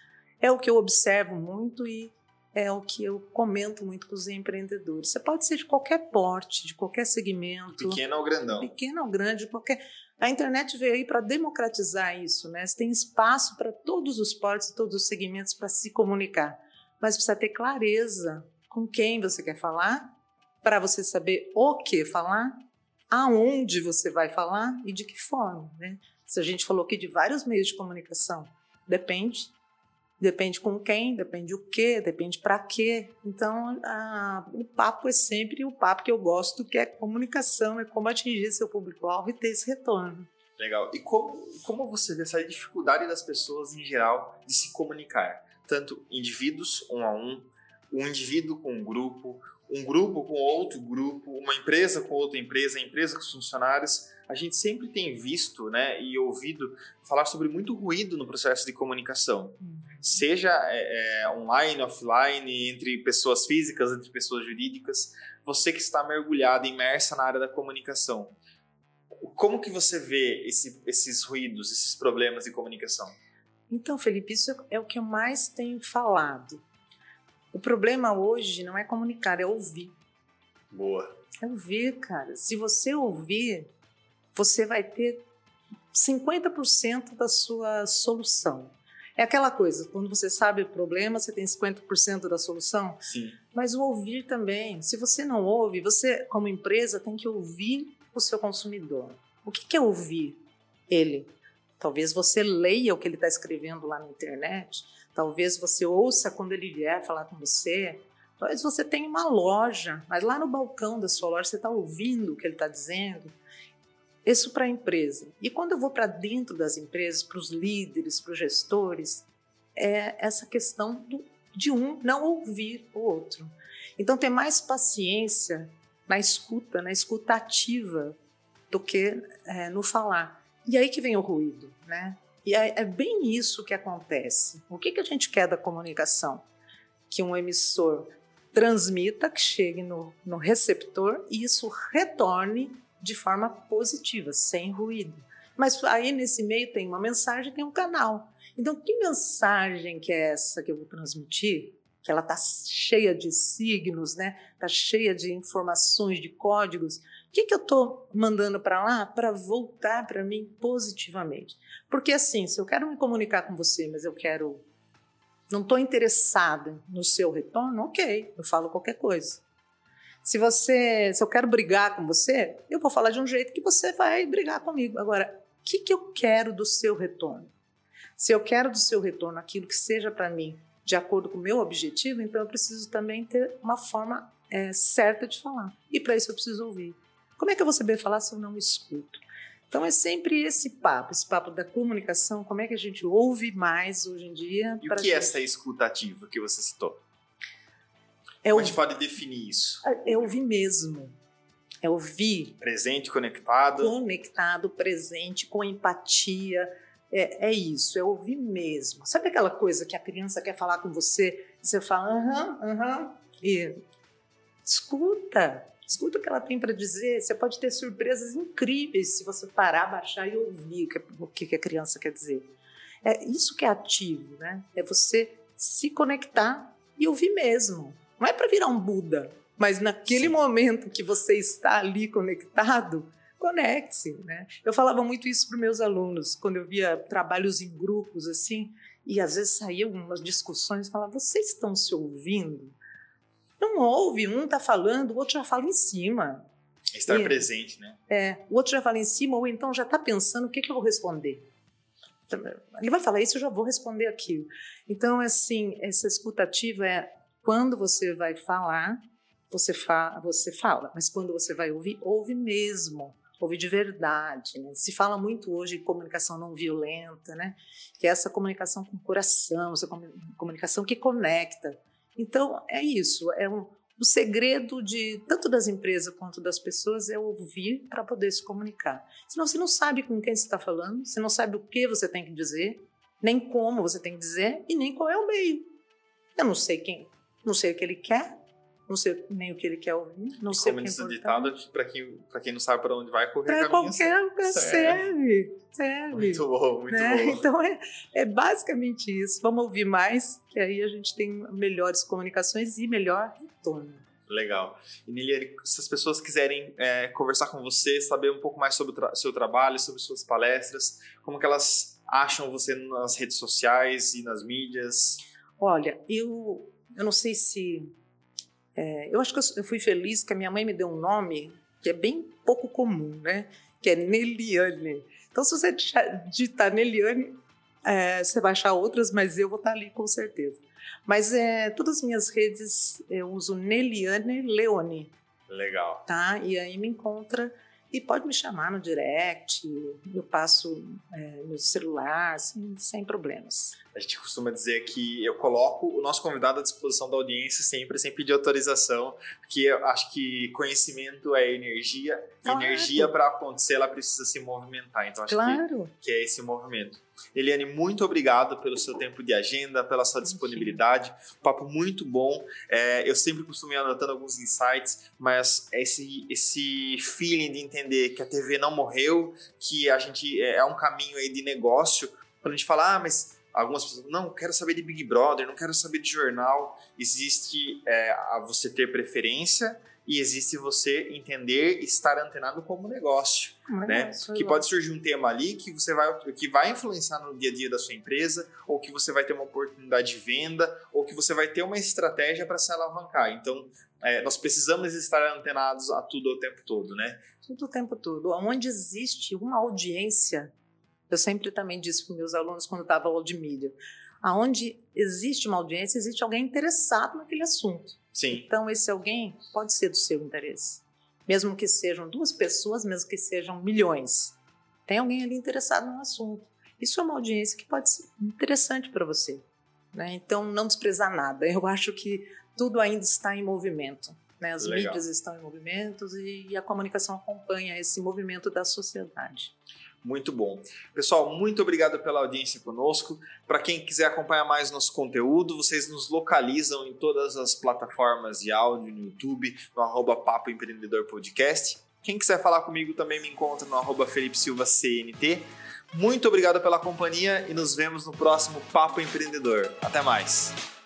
é o que eu observo muito e é o que eu comento muito com os empreendedores. Você pode ser de qualquer porte, de qualquer segmento. Pequeno ou grandão. Pequeno ou grande, qualquer. A internet veio aí para democratizar isso, né? Você tem espaço para todos os portes, todos os segmentos para se comunicar. Mas precisa ter clareza com quem você quer falar, para você saber o que falar, aonde você vai falar e de que forma, né? Se a gente falou aqui de vários meios de comunicação, depende Depende com quem, depende o que, depende para quê. Então, a, o papo é sempre o papo que eu gosto, que é comunicação, é como atingir seu público-alvo e ter esse retorno. Legal. E como, como você vê essa dificuldade das pessoas em geral de se comunicar? Tanto indivíduos um a um, um indivíduo com um grupo, um grupo com outro grupo, uma empresa com outra empresa, empresa com os funcionários a gente sempre tem visto né, e ouvido falar sobre muito ruído no processo de comunicação, uhum. Seja é, é, online, offline, entre pessoas físicas, entre pessoas jurídicas. Você que está mergulhada, imersa na área da comunicação, como que você vê esse, esses ruídos, esses problemas de comunicação? Então, Felipe, isso é o que eu mais tenho falado. O problema hoje não é comunicar, é ouvir. Boa. É ouvir, cara. Se você ouvir, você vai ter 50% da sua solução. É aquela coisa, quando você sabe o problema, você tem 50% da solução. Sim. Mas o ouvir também. Se você não ouve, você, como empresa, tem que ouvir o seu consumidor. O que é ouvir ele? Talvez você leia o que ele está escrevendo lá na internet. Talvez você ouça quando ele vier falar com você. Talvez você tenha uma loja, mas lá no balcão da sua loja você está ouvindo o que ele está dizendo. Isso para a empresa. E quando eu vou para dentro das empresas, para os líderes, para os gestores, é essa questão do, de um não ouvir o outro. Então, ter mais paciência na escuta, na escuta ativa, do que é, no falar. E aí que vem o ruído, né? E é, é bem isso que acontece. O que, que a gente quer da comunicação? Que um emissor transmita, que chegue no, no receptor e isso retorne de forma positiva, sem ruído. Mas aí nesse meio tem uma mensagem, tem um canal. Então, que mensagem que é essa que eu vou transmitir? Que ela está cheia de signos, né? Está cheia de informações, de códigos. O que, que eu estou mandando para lá para voltar para mim positivamente? Porque assim, se eu quero me comunicar com você, mas eu quero, não estou interessada no seu retorno, ok, eu falo qualquer coisa. Se você, se eu quero brigar com você, eu vou falar de um jeito que você vai brigar comigo. Agora, o que, que eu quero do seu retorno? Se eu quero do seu retorno aquilo que seja para mim de acordo com o meu objetivo, então eu preciso também ter uma forma é, certa de falar. E para isso eu preciso ouvir. Como é que eu vou saber falar se eu não escuto? Então é sempre esse papo, esse papo da comunicação, como é que a gente ouve mais hoje em dia. E o que gente... é essa escuta ativa que você citou? É Como a gente pode definir isso? É ouvir mesmo. É ouvir. Presente, conectado. Conectado, presente, com empatia. É, é isso, é ouvir mesmo. Sabe aquela coisa que a criança quer falar com você e você fala, aham, aham, e escuta, escuta o que ela tem para dizer. Você pode ter surpresas incríveis se você parar, baixar e ouvir o que, o que a criança quer dizer. É isso que é ativo, né? É você se conectar e ouvir mesmo. Não é para virar um Buda, mas naquele Sim. momento que você está ali conectado, conecte-se. Né? Eu falava muito isso para meus alunos, quando eu via trabalhos em grupos assim, e às vezes saíam umas discussões, falava: vocês estão se ouvindo? Não ouve, um está falando, o outro já fala em cima. Estar e, presente, né? É, o outro já fala em cima, ou então já está pensando o que, que eu vou responder. Ele vai falar isso, eu já vou responder aquilo. Então, assim, essa escutativa é quando você vai falar, você, fa você fala, mas quando você vai ouvir, ouve mesmo ouve de verdade. Né? Se fala muito hoje em comunicação não violenta, né? que é essa comunicação com o coração, essa comunicação que conecta. Então, é isso. É um, o segredo de tanto das empresas quanto das pessoas é ouvir para poder se comunicar. Senão você não sabe com quem você está falando, você não sabe o que você tem que dizer, nem como você tem que dizer e nem qual é o meio. Eu não sei quem, não sei o que ele quer, não sei nem o que ele quer ouvir, não sei Como o que é ditado, para quem, quem não sabe para onde vai, correr Para qualquer lugar serve, serve. Muito bom, muito né? bom. Então é, é basicamente isso. Vamos ouvir mais, que aí a gente tem melhores comunicações e melhor retorno. Legal. E Niliane, se as pessoas quiserem é, conversar com você, saber um pouco mais sobre o tra seu trabalho, sobre suas palestras, como que elas acham você nas redes sociais e nas mídias? Olha, eu, eu não sei se é, eu acho que eu, eu, fui feliz que a minha mãe me deu um nome que é bem pouco comum, né? Que é Neliane. Então, se você digitar Neliane, é, você vai achar outras, mas eu vou estar ali com certeza. Mas é, todas as minhas redes eu uso Neliane Leone. Legal. Tá? E aí me encontra e pode me chamar no direct, eu passo é, no celular, assim, sem problemas. A gente costuma dizer que eu coloco o nosso convidado à disposição da audiência sempre, sem pedir autorização, porque eu acho que conhecimento é energia, claro. energia para acontecer ela precisa se movimentar. Então acho claro. que, que é esse movimento. Eliane, muito obrigado pelo seu tempo de agenda, pela sua disponibilidade. Papo muito bom. É, eu sempre costumo ir anotando alguns insights, mas esse, esse feeling de entender que a TV não morreu, que a gente é, é um caminho aí de negócio, quando a gente fala, ah, mas algumas pessoas, não, quero saber de Big Brother, não quero saber de jornal. Existe é, a você ter preferência e existe você entender estar antenado como negócio, né? Que pode surgir um tema ali que você vai que vai influenciar no dia a dia da sua empresa, ou que você vai ter uma oportunidade de venda, ou que você vai ter uma estratégia para se alavancar. Então, é, nós precisamos estar antenados a tudo o tempo todo, né? Tudo o tempo todo. Onde existe uma audiência, eu sempre também disse para meus alunos quando estava aula de mídia, aonde existe uma audiência, existe alguém interessado naquele assunto. Sim. Então, esse alguém pode ser do seu interesse. Mesmo que sejam duas pessoas, mesmo que sejam milhões. Tem alguém ali interessado no assunto. Isso é uma audiência que pode ser interessante para você. Né? Então, não desprezar nada. Eu acho que tudo ainda está em movimento. Né? As Legal. mídias estão em movimento e a comunicação acompanha esse movimento da sociedade. Muito bom. Pessoal, muito obrigado pela audiência conosco. Para quem quiser acompanhar mais nosso conteúdo, vocês nos localizam em todas as plataformas de áudio, no YouTube, no arroba Papo Empreendedor Podcast. Quem quiser falar comigo também me encontra no arroba Felipe Silva CNT. Muito obrigado pela companhia e nos vemos no próximo Papo Empreendedor. Até mais!